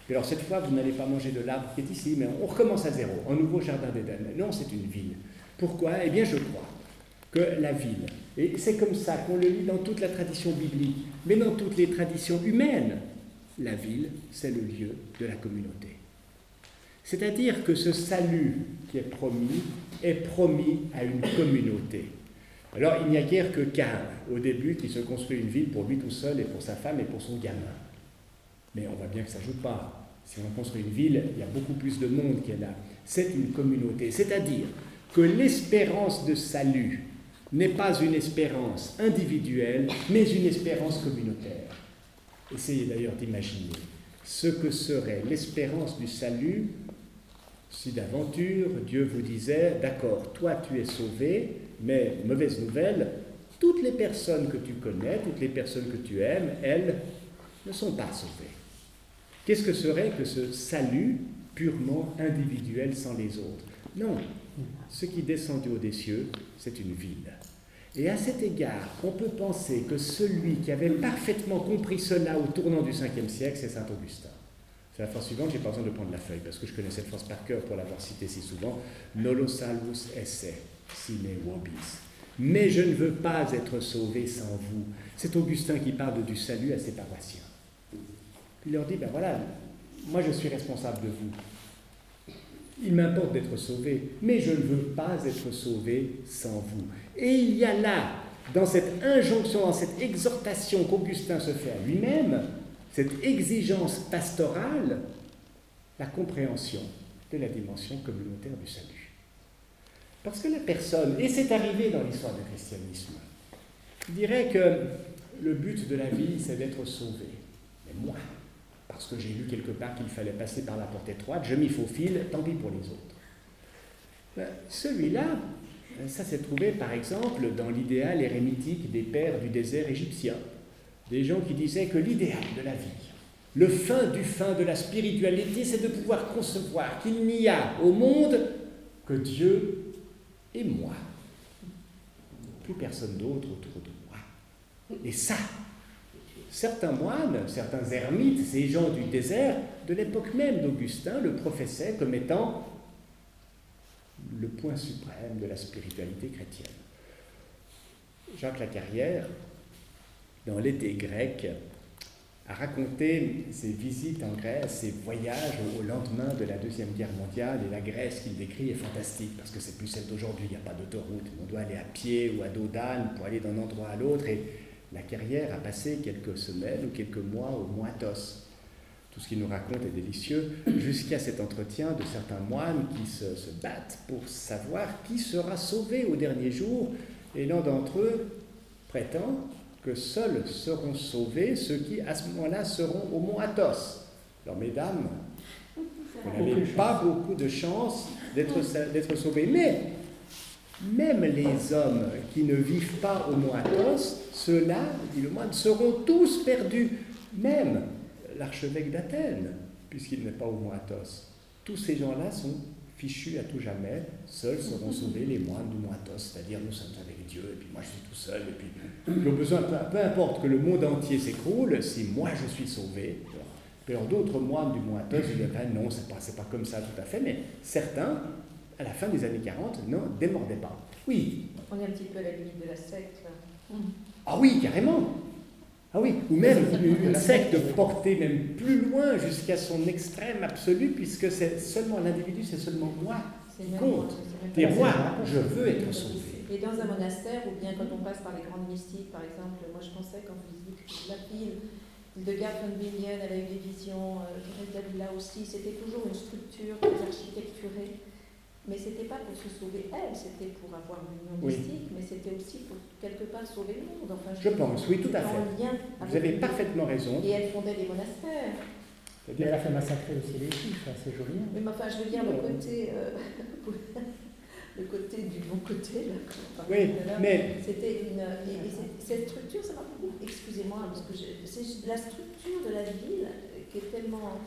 Et alors cette fois, vous n'allez pas manger de l'arbre qui est ici, mais on recommence à zéro, un nouveau jardin d'Éden. Non, c'est une ville. Pourquoi? Eh bien, je crois que la ville, et c'est comme ça qu'on le lit dans toute la tradition biblique, mais dans toutes les traditions humaines, la ville, c'est le lieu de la communauté. C'est-à-dire que ce salut qui est promis est promis à une communauté. Alors, il n'y a guère que Cain, au début, qui se construit une ville pour lui tout seul et pour sa femme et pour son gamin. Mais on voit bien que ça ne joue pas. Si on construit une ville, il y a beaucoup plus de monde qui est là. C'est une communauté. C'est-à-dire que l'espérance de salut n'est pas une espérance individuelle, mais une espérance communautaire. Essayez d'ailleurs d'imaginer ce que serait l'espérance du salut si d'aventure Dieu vous disait, d'accord, toi tu es sauvé, mais mauvaise nouvelle, toutes les personnes que tu connais, toutes les personnes que tu aimes, elles ne sont pas sauvées. Qu'est-ce que serait que ce salut purement individuel sans les autres? Non, ce qui descend du haut des cieux, c'est une ville. Et à cet égard, on peut penser que celui qui avait parfaitement compris cela au tournant du 5e siècle, c'est Saint Augustin. C'est la phrase suivante, j'ai pas besoin de prendre la feuille parce que je connais cette phrase par cœur pour l'avoir citée si souvent. Nolo salvus esse, sine vobis. Mais je ne veux pas être sauvé sans vous. C'est Augustin qui parle du salut à ses paroissiens. Il leur dit, ben voilà, moi je suis responsable de vous. Il m'importe d'être sauvé, mais je ne veux pas être sauvé sans vous. Et il y a là, dans cette injonction, dans cette exhortation qu'Augustin se fait à lui-même, cette exigence pastorale, la compréhension de la dimension communautaire du salut. Parce que la personne, et c'est arrivé dans l'histoire du christianisme, dirait que le but de la vie, c'est d'être sauvé. Mais moi, parce que j'ai lu quelque part qu'il fallait passer par la porte étroite, je m'y faufile, tant pis pour les autres. Ben, celui-là, ça s'est trouvé par exemple dans l'idéal érémitique des pères du désert égyptien des gens qui disaient que l'idéal de la vie, le fin du fin de la spiritualité, c'est de pouvoir concevoir qu'il n'y a au monde que Dieu et moi. Plus personne d'autre autour de moi. Et ça, certains moines, certains ermites, ces gens du désert, de l'époque même d'Augustin, le professaient comme étant le point suprême de la spiritualité chrétienne. Jacques Lacarrière, dans l'été grec, a raconté ses visites en Grèce, ses voyages au lendemain de la Deuxième Guerre mondiale. Et la Grèce qu'il décrit est fantastique parce que c'est plus celle d'aujourd'hui. Il n'y a pas d'autoroute. On doit aller à pied ou à dos d'âne pour aller d'un endroit à l'autre. Et la carrière a passé quelques semaines ou quelques mois au Mont Athos. Tout ce qu'il nous raconte est délicieux, jusqu'à cet entretien de certains moines qui se, se battent pour savoir qui sera sauvé au dernier jour. Et l'un d'entre eux prétend que seuls seront sauvés ceux qui, à ce moment-là, seront au mont Athos. Alors, mesdames, vous n'avez pas beaucoup de chance d'être sauvés. Mais même les hommes qui ne vivent pas au mont Athos, ceux-là, dit le moine, seront tous perdus. Même l'archevêque d'Athènes, puisqu'il n'est pas au mont Athos. Tous ces gens-là sont fichus à tout jamais. Seuls seront sauvés les moines du mont Athos, c'est-à-dire nous sommes avec Dieu, et puis moi je suis tout seul, et puis j'ai besoin, peu, importe que le monde entier s'écroule, si moi je suis sauvé. Alors d'autres moines du mont Athos disent ben non, c'est pas, pas comme ça tout à fait, mais certains, à la fin des années 40, non, démordaient pas. Oui. On est un petit peu à la limite de la secte. Ah oui, carrément. Ah oui, ou même une, secte portée même plus loin jusqu'à son extrême absolu, puisque c'est seulement l'individu, c'est seulement moi qui compte. Et moi, je veux être sauvé. Et dans un monastère, ou bien quand on passe par les grandes mystiques, par exemple, moi je pensais quand vous dites la ville, de von Bingen, elle a eu des visions, euh, d'Avila aussi, c'était toujours une structure très architecturée. Mais c'était pas pour se sauver elle, c'était pour avoir l'union Oui. mystique, mais c'était aussi pour quelque part sauver le monde. Enfin, Je pense, oui, tout à fait. lien Vous avez parfaitement raison. Et elle fondait des monastères. Mais elle a fait massacrer aussi les juifs, hein, c'est joli. hein. Mais enfin, je veux dire, le côté, euh, le côté du bon côté, là, Oui, tout à l'heure, mais C'était une. Et, et c'est- cette structure, ça m'a beaucoup. Excusez-moi, parce que je- c'est la structure de la ville qui est tellement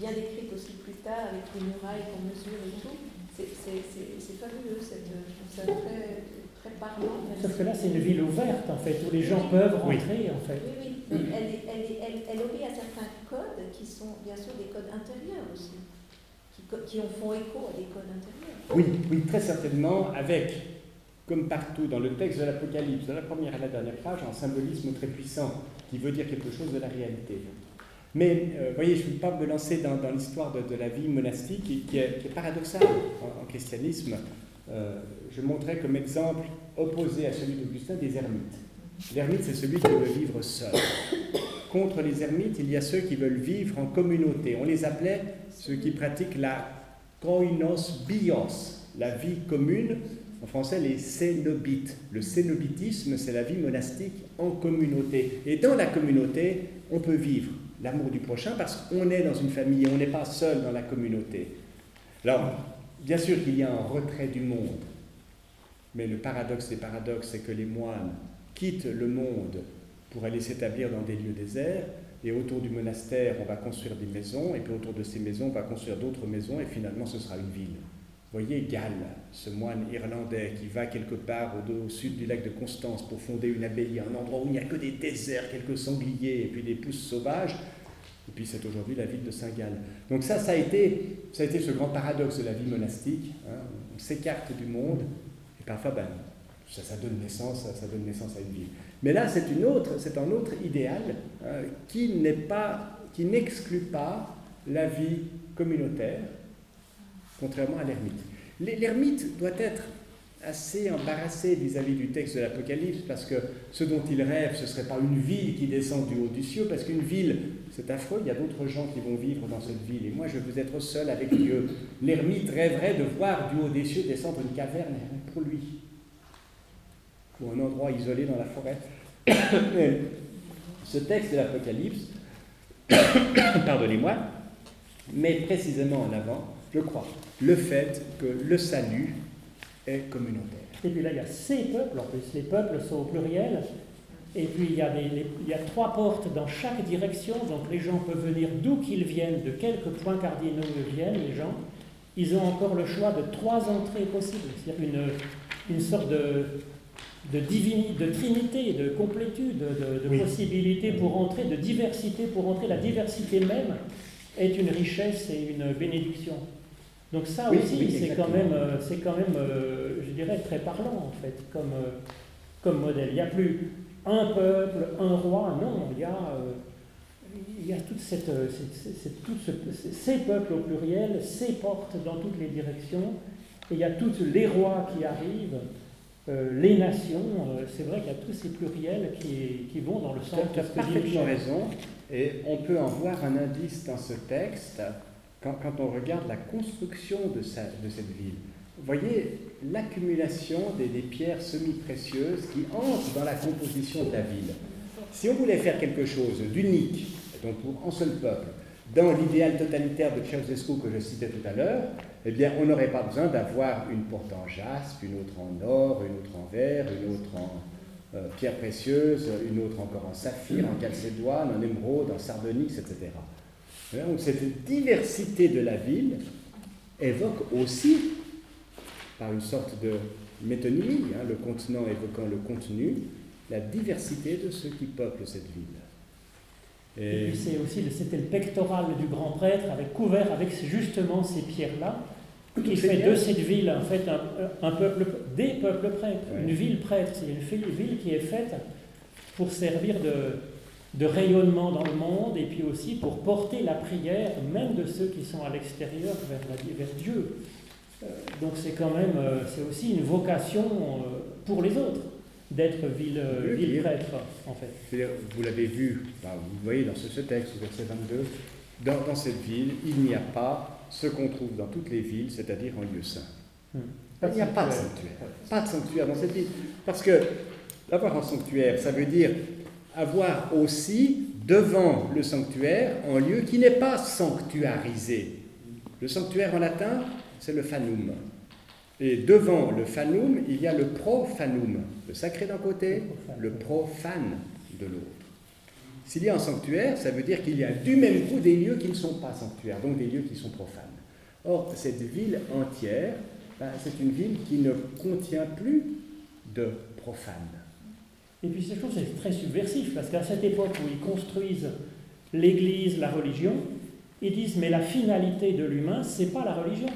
bien décrite aussi plus tard avec les murailles qu'on mesure et tout. C'est fabuleux, cette, je trouve ça très, très parlant. même Sauf que là, c'est une ville ouverte, en fait, où les gens peuvent Oui. rentrer, en fait. Oui, oui, elle, est- elle, est- elle, elle obéit à certains codes qui sont bien sûr des codes intérieurs aussi, qui, qui en font écho à des codes intérieurs. Oui, oui, très certainement, avec, comme partout dans le texte de l'Apocalypse, de la première à la dernière page, un symbolisme très puissant qui veut dire quelque chose de la réalité. Mais, euh, vous voyez, je ne veux pas me lancer dans, l'histoire de, la vie monastique qui, est, qui paradoxale en, en christianisme. Euh, je montrais comme exemple opposé à celui d'Augustin des ermites. L'ermite, c'est celui qui veut vivre seul. Contre les ermites, il y a ceux qui veulent vivre en communauté. On les appelait ceux qui pratiquent la koinos bios, la vie commune. En français, les cénobites. Le cénobitisme, c'est la vie monastique en communauté. Et dans la communauté, on peut vivre l'amour du prochain parce qu'on est dans une famille, on n'est pas seul dans la communauté. Alors, bien sûr qu'il y a un retrait du monde, mais le paradoxe des paradoxes, c'est que les moines quittent le monde pour aller s'établir dans des lieux déserts, et autour du monastère, on va construire des maisons, et puis autour de ces maisons, on va construire d'autres maisons, et finalement, ce sera une ville. Vous voyez Gall, ce moine irlandais qui va quelque part au, au sud du lac de Constance pour fonder une abbaye, un endroit où il n'y a que des déserts, quelques sangliers et puis des pousses sauvages. Et puis c'est aujourd'hui la ville de Saint-Gall. Donc ça, ça a, été, ça a été ce grand paradoxe de la vie monastique. hein. On s'écarte du monde et parfois, ben, ça, donne naissance, ça, donne naissance à une ville. Mais là, c'est une autre, c'est un autre idéal hein, qui n'exclut pas la vie communautaire, contrairement à l'ermite. L'er- L'ermite doit être assez embarrassé vis-à-vis du texte de l'Apocalypse, parce que ce dont il rêve, ce ne serait pas une ville qui descend du haut du ciel, parce qu'une ville, c'est affreux, il y a d'autres gens qui vont vivre dans cette ville, et moi je veux être seul avec Dieu. L'ermite rêverait de voir du haut des cieux descendre une caverne pour lui, ou un endroit isolé dans la forêt. Ce texte de l'Apocalypse, pardonnez-moi, met précisément en avant, je crois, le fait que le salut est communautaire. Et puis là, il y a ces peuples, en plus, les peuples sont au pluriel. Et puis il y, a des, les- il y a trois portes dans chaque direction, donc les gens peuvent venir d'où qu'ils viennent, de quelques points cardinaux ils viennent, les gens. Ils ont encore le choix de trois entrées possibles, c'est-à-dire une, une sorte de, de, divini- de trinité, de complétude, de, de Oui. possibilités pour entrer, de diversité pour entrer. La diversité même est une richesse et une bénédiction. Donc ça Oui, aussi, oui, c'est quand même, euh, c'est quand même euh, je dirais, très parlant en fait, comme, euh, comme modèle. Il n'y a plus un peuple, un roi, non, il y a, euh, il y a toute cette, euh, cette- cette- cette- tout ce- ces peuples au pluriel, ces portes dans toutes les directions, et il y a tous les rois qui arrivent, euh, les nations, euh, c'est vrai qu'il y a tous ces pluriels qui, qui vont dans le sens Tu as parfaitement raison, et on peut en voir un indice dans ce texte quand, on regarde la construction de, cette ville. Vous voyez l'accumulation des, pierres semi-précieuses qui entrent dans la composition de la ville. Si on voulait faire quelque chose d'unique, donc pour un seul peuple, dans l'idéal totalitaire de Ceausescu que je citais tout à l'heure, eh bien, on n'aurait pas besoin d'avoir une porte en jaspe, une autre en or, une autre en verre, une autre en euh, pierre précieuse, une autre encore en saphir, en calcédoine, en émeraude, en sardonyx, etc. Hein, Donc cette diversité de la ville évoque aussi, par une sorte de métonymie, hein, le continent évoquant le contenu, la diversité de ceux qui peuplent cette ville. Et Et puis c'est aussi le- c'était le pectoral du grand prêtre avec couvert avec justement ces pierres-là qui Toutes ces fait de pierres. cette ville en fait un, un peuple des peuples prêtres, Ouais. une ville prêtre, c'est une ville qui est faite pour servir de, de rayonnement dans le monde et puis aussi pour porter la prière même de ceux qui sont à l'extérieur vers, Dieu. Euh, donc c'est quand même euh, c'est aussi une vocation euh, pour les autres d'être ville, ville prêtre en fait. Vous l'avez vu, enfin, vous voyez dans ce, ce texte, verset 22, dans, dans cette ville, il n'y a pas ce qu'on trouve dans toutes les villes, c'est-à-dire un lieu saint. Hmm. Il n'y a pas de sanctuaire. Pas de sanctuaire dans cette ville. Parce que avoir un sanctuaire, ça veut dire avoir aussi devant le sanctuaire un lieu qui n'est pas sanctuarisé. Le sanctuaire en latin, c'est le fanum. Et devant le fanum, il y a le profanum, le sacré d'un côté, le profane de l'autre. S'il y a un sanctuaire, ça veut dire qu'il y a du même coup des lieux qui ne sont pas sanctuaires, donc des lieux qui sont profanes. Or, cette ville entière, ben, c'est une ville qui ne contient plus de profane. Et puis, cette chose, c'est très subversif, parce qu'à cette époque où ils construisent l'Église, la religion, ils disent, mais la finalité de l'humain, c'est pas la religion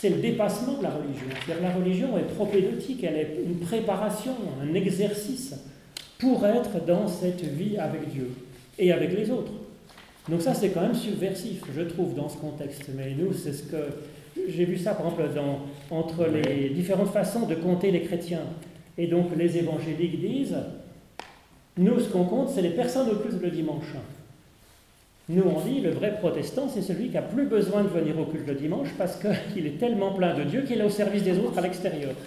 c'est le dépassement de la religion. cest la religion est propédeutique, elle est une préparation, un exercice pour être dans cette vie avec Dieu et avec les autres. Donc ça, c'est quand même subversif, je trouve, dans ce contexte. Mais nous, c'est ce que... J'ai vu ça, par exemple, dans, entre les différentes façons de compter les chrétiens. Et donc, les évangéliques disent, nous, ce qu'on compte, c'est les personnes au culte le dimanche. Nous, on dit, le vrai protestant, c'est celui qui n'a plus besoin de venir au culte le dimanche parce qu'il est tellement plein de Dieu qu'il est au service des autres à l'extérieur.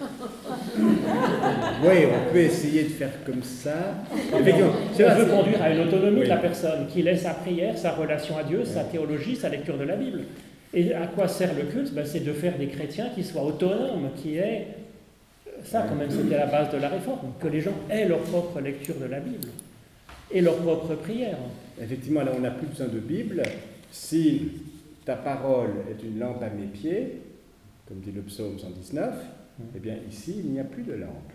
Oui, on peut essayer de faire comme ça. on veut conduire à une autonomie de la personne, qui laisse sa prière, sa relation à Dieu, sa théologie, sa lecture de la Bible. Et à quoi sert le culte? Ben, C'est de faire des chrétiens qui soient autonomes, qui aient... Ça, quand même, c'était la base de la réforme, que les gens aient leur propre lecture de la Bible et leur propre prière. Effectivement, là, on n'a plus besoin de Bible. Si ta parole est une lampe à mes pieds, comme dit le psaume 119, eh bien, ici, il n'y a plus de lampe.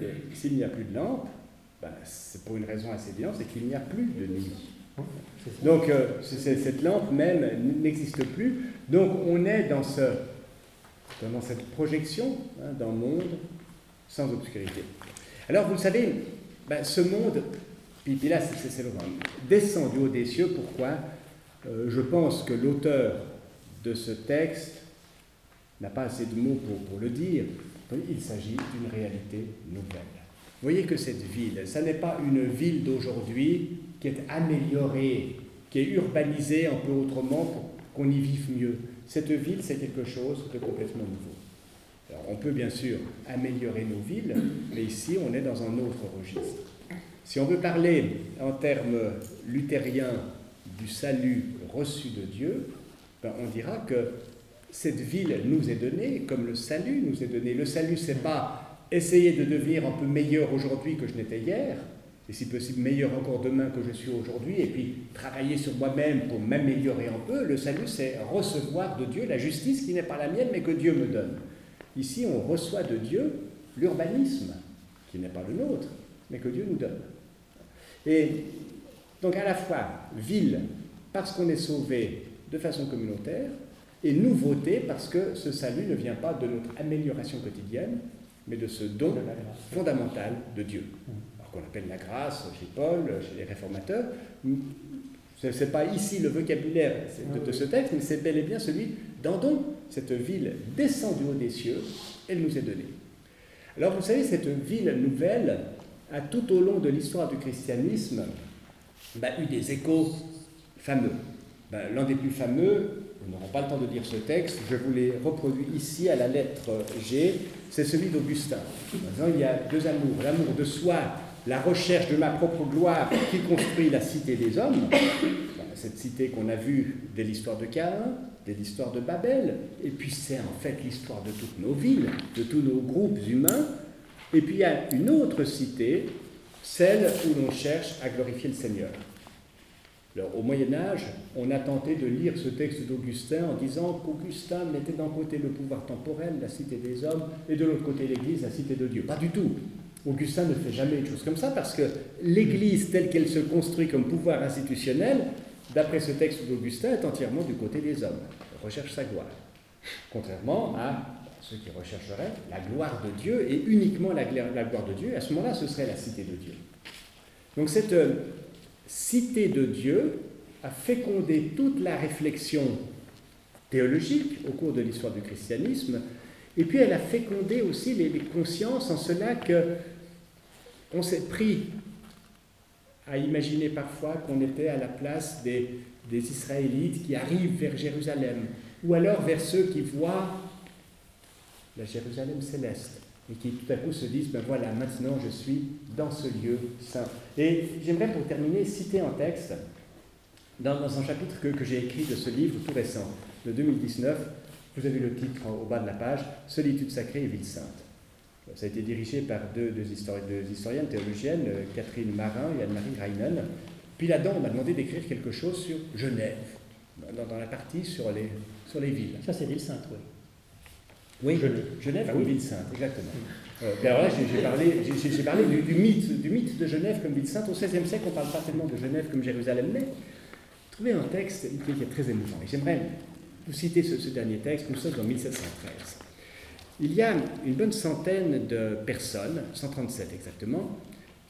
Et s'il n'y a plus de lampe, ben, c'est pour une raison assez évidente, c'est qu'il n'y a plus de nuit. Donc, euh, cette lampe même n'existe plus. Donc, on est dans, ce, dans cette projection hein, d'un monde sans obscurité. Alors, vous le savez, ben, ce monde puis, là, c'est le Descend du haut des cieux, pourquoi? Euh, Je pense que l'auteur de ce texte n'a pas assez de mots pour, le dire. Il s'agit d'une réalité nouvelle. Vous voyez que cette ville, ça n'est pas une ville d'aujourd'hui qui est améliorée, qui est urbanisée un peu autrement pour qu'on y vive mieux. Cette ville, c'est quelque chose de complètement nouveau. Alors, on peut bien sûr améliorer nos villes, mais ici, on est dans un autre registre. Si on veut parler en termes luthériens du salut reçu de Dieu, ben, on dira que cette ville nous est donnée comme le salut nous est donné. Le salut, c'est pas essayer de devenir un peu meilleur aujourd'hui que je n'étais hier, et si possible meilleur encore demain que je suis aujourd'hui, et puis travailler sur moi-même pour m'améliorer un peu. Le salut, c'est recevoir de Dieu la justice qui n'est pas la mienne, mais que Dieu me donne. Ici, on reçoit de Dieu l'urbanisme, qui n'est pas le nôtre, mais que Dieu nous donne. Et donc à la fois ville, parce qu'on est sauvé de façon communautaire, et nouveauté, parce que ce salut ne vient pas de notre amélioration quotidienne, mais de ce don fondamental de Dieu. Qu'on appelle la grâce chez Paul, chez les réformateurs. Ce n'est pas ici le vocabulaire de, ce texte, mais c'est bel et bien celui d'un don. Cette ville descend du haut des cieux, elle nous est donnée. Alors vous savez, cette ville nouvelle, a tout au long de l'histoire du christianisme bah, eu des échos fameux. Bah, l'un des plus fameux, nous n'aurons pas le temps de lire ce texte, je vous l'ai reproduit ici à la lettre G, c'est celui d'Augustin. Il y a deux amours, l'amour de soi, la recherche de ma propre gloire qui construit la cité des hommes, cette cité qu'on a vue dès l'histoire de Cain, dès l'histoire de Babel, et puis c'est en fait l'histoire de toutes nos villes, de tous nos groupes humains, et puis il y a une autre cité, celle où l'on cherche à glorifier le Seigneur. Alors, au Moyen Âge, on a tenté de lire ce texte d'Augustin en disant qu'Augustin mettait d'un côté le pouvoir temporel, la cité des hommes, et de l'autre côté l'Église, la cité de Dieu. Pas du tout. Augustin ne fait jamais une chose comme ça parce que l'Église telle qu'elle se construit comme pouvoir institutionnel, d'après ce texte d'Augustin, est entièrement du côté des hommes. Elle recherche sa gloire. Contrairement à ceux qui rechercheraient la gloire de Dieu et uniquement la, gloire de Dieu. À ce moment-là, ce serait la cité de Dieu. Donc cette euh, cité de Dieu a fécondé toute la réflexion théologique au cours de l'histoire du christianisme, et puis elle a fécondé aussi les, consciences en cela que on s'est pris à imaginer parfois qu'on était à la place des, Israélites qui arrivent vers Jérusalem, ou alors vers ceux qui voient la Jérusalem céleste, et qui tout à coup se disent, ben voilà, maintenant je suis dans ce lieu saint. Et j'aimerais pour terminer citer un texte dans, un chapitre que, que j'ai écrit de ce livre tout récent, de 2019. Vous avez le titre au bas de la page, Solitude sacrée et ville sainte. Ça a été dirigé par deux, deux, historiennes théologiennes, euh, Catherine Marin et Anne-Marie Reinen. Puis là-dedans, on m'a demandé d'écrire quelque chose sur Genève, dans, la partie sur les, sur les villes. Ça, c'est ville sainte, oui. Oui, Genève, Genève ah, oui. ville sainte, exactement. Euh, alors là, j'ai parlé, du, mythe, du mythe de Genève comme ville sainte. Au XVIe siècle, on parle pas tellement de Genève comme Jérusalem, mais trouvé un texte qui est très émouvant. Et j'aimerais vous citer ce, ce, dernier texte. Nous sommes en 1713. Il y a une bonne centaine de personnes, 137 exactement,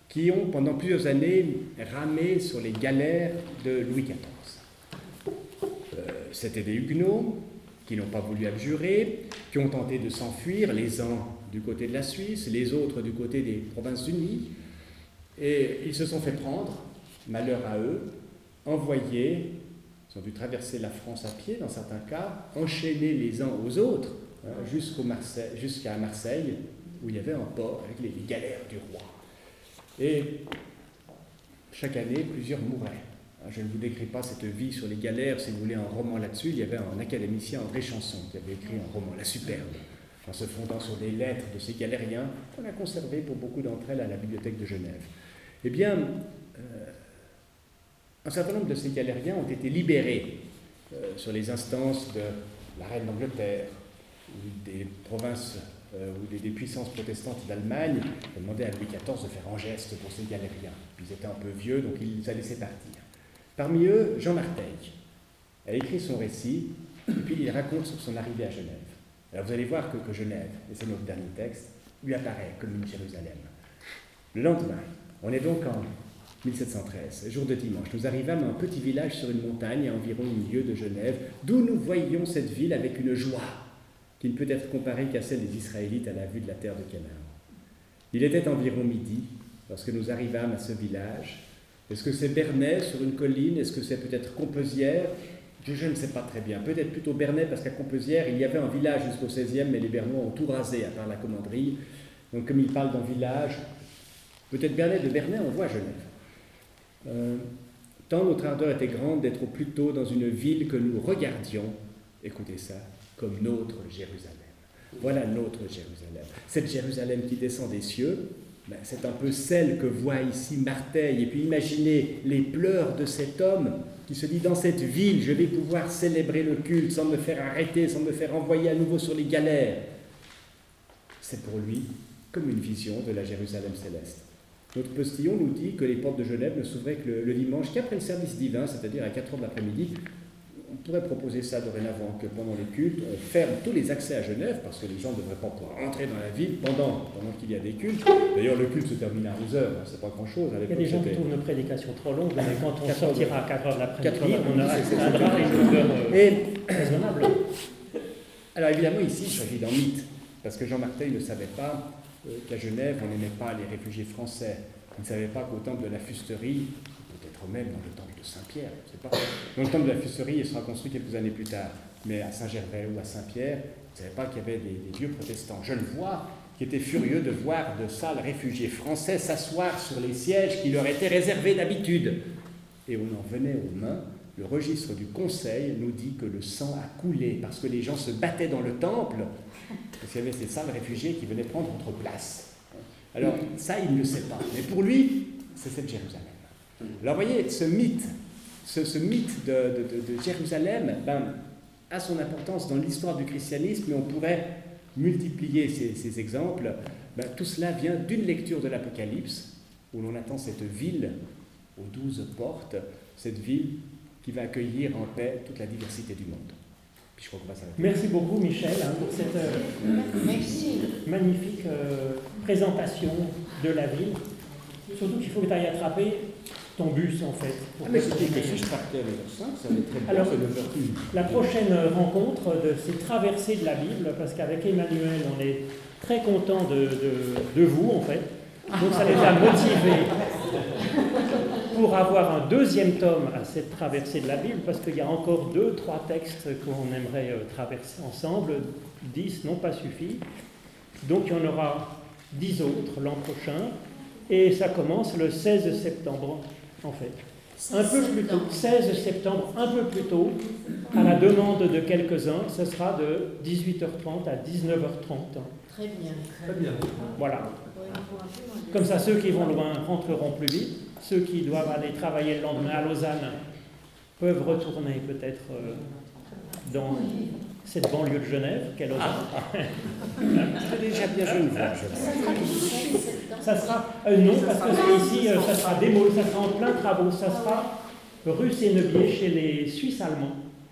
qui ont pendant plusieurs années ramé sur les galères de Louis XIV. Euh, C'était des Huguenots qui n'ont pas voulu abjurer, qui ont tenté de s'enfuir, les uns du côté de la Suisse, les autres du côté des Provinces-Unies, et ils se sont fait prendre, malheur à eux, envoyés, ils ont dû traverser la France à pied dans certains cas, enchaîner les uns aux autres, jusqu'à Marseille, où il y avait un port avec les galères du roi. Et chaque année, plusieurs mouraient. Je ne vous décris pas cette vie sur les galères, si vous voulez un roman là-dessus. Il y avait un académicien, André Chanson, qui avait écrit un roman, La Superbe, en se fondant sur des lettres de ces galériens, qu'on a conservé pour beaucoup d'entre elles à la bibliothèque de Genève. Eh bien, euh, un certain nombre de ces galériens ont été libérés euh, sur les instances de la reine d'Angleterre ou des provinces euh, ou des, puissances protestantes d'Allemagne. Demandaient à Louis XIV de faire un geste pour ces galériens. Ils étaient un peu vieux, donc il les a laissés partir. Parmi eux, Jean Marteil a écrit son récit, et puis il raconte son arrivée à Genève. Alors vous allez voir que, que Genève, et c'est notre dernier texte, lui apparaît comme une Jérusalem. Le lendemain, on est donc en 1713, jour de dimanche, nous arrivâmes à un petit village sur une montagne à environ une lieue de Genève, d'où nous voyions cette ville avec une joie qui ne peut être comparée qu'à celle des Israélites à la vue de la terre de Canaan. Il était environ midi lorsque nous arrivâmes à ce village, est-ce que c'est Bernay sur une colline? Est-ce que c'est peut-être Compeusière je, ne sais pas très bien. Peut-être plutôt Bernay, parce qu'à Compeusière, il y avait un village jusqu'au 16e, mais les Bernois ont tout rasé, à part la commanderie. Donc, comme il parle d'un village, peut-être Bernay, de Bernay, on voit Genève. Euh, tant notre ardeur était grande d'être au plus tôt dans une ville que nous regardions, écoutez ça, comme notre Jérusalem. Voilà notre Jérusalem. Cette Jérusalem qui descend des cieux, ben, c'est un peu celle que voit ici Marteil. Et puis imaginez les pleurs de cet homme qui se dit dans cette ville, je vais pouvoir célébrer le culte sans me faire arrêter, sans me faire envoyer à nouveau sur les galères. C'est pour lui comme une vision de la Jérusalem céleste. Notre postillon nous dit que les portes de Genève ne s'ouvraient que le, dimanche qu'après le service divin, c'est-à-dire à 4 heures de l'après-midi, on pourrait proposer ça dorénavant, que pendant les cultes, on ferme tous les accès à Genève, parce que les gens ne devraient pas pouvoir entrer dans la ville pendant, pendant qu'il y a des cultes. D'ailleurs, le culte se termine à 11h, hein, c'est pas grand-chose. Il y a des gens qui trouvent nos prédications trop longues, mais quand on sortira à 4 h de l'après-midi, on aura une heure euh, raisonnable. Alors évidemment, ici, il s'agit d'un mythe, parce que Jean Martel ne savait pas euh, qu'à Genève, on n'aimait pas les réfugiés français. Il ne savait pas qu'au temple de la fusterie, peut-être même dans le temple Saint-Pierre, je pas. Donc le temple de la Fusserie, il sera construit quelques années plus tard. Mais à Saint-Gervais ou à Saint-Pierre, vous ne savez pas qu'il y avait des, vieux protestants vois, qui étaient furieux de voir de sales réfugiés français s'asseoir sur les sièges qui leur étaient réservés d'habitude. Et on en venait aux mains. Le registre du Conseil nous dit que le sang a coulé parce que les gens se battaient dans le temple, parce qu'il y avait ces sales réfugiés qui venaient prendre notre place. Alors ça, il ne sait pas. Mais pour lui, c'est cette Jérusalem. Alors voyez, ce mythe, ce, mythe de, Jérusalem ben, a son importance dans l'histoire du christianisme, mais on pourrait multiplier ces, exemples. Ben, tout cela vient d'une lecture de l'Apocalypse, où l'on attend cette ville aux douze portes, cette ville qui va accueillir en paix toute la diversité du monde. Merci beaucoup Michel hein, pour cette euh, magnifique euh, présentation de la ville. Surtout qu'il faut que tu ailles attraper ton bus en fait. Ah, mais c'était que si je partais à 9h05, ça allait très bien, Alors, La prochaine rencontre de ces traversées de la Bible, parce qu'avec Emmanuel, on est très content de, de, de, vous en fait. Donc ça les a motivés pour avoir un deuxième tome à cette traversée de la Bible, parce qu'il y a encore deux, trois textes qu'on aimerait euh, traverser ensemble, dix n'ont pas suffi. Donc il y en aura dix autres l'an prochain, et ça commence le 16 septembre, en fait. Un peu plus tôt, 16 septembre, un peu plus tôt, à la demande de quelques-uns, ce sera de 18h30 à 19h30. Très bien. Très bien. Voilà. Comme ça, ceux qui vont loin rentreront plus vite. Ceux qui doivent aller travailler le lendemain à Lausanne peuvent retourner peut-être euh, dans cette banlieue de Genève, qu'elle C'est déjà bien crois. Ça sera, euh, non, parce que c'est ici, euh, ça sera démol, ça sera en plein travaux, ça sera rue Sénebier chez les Suisses allemands.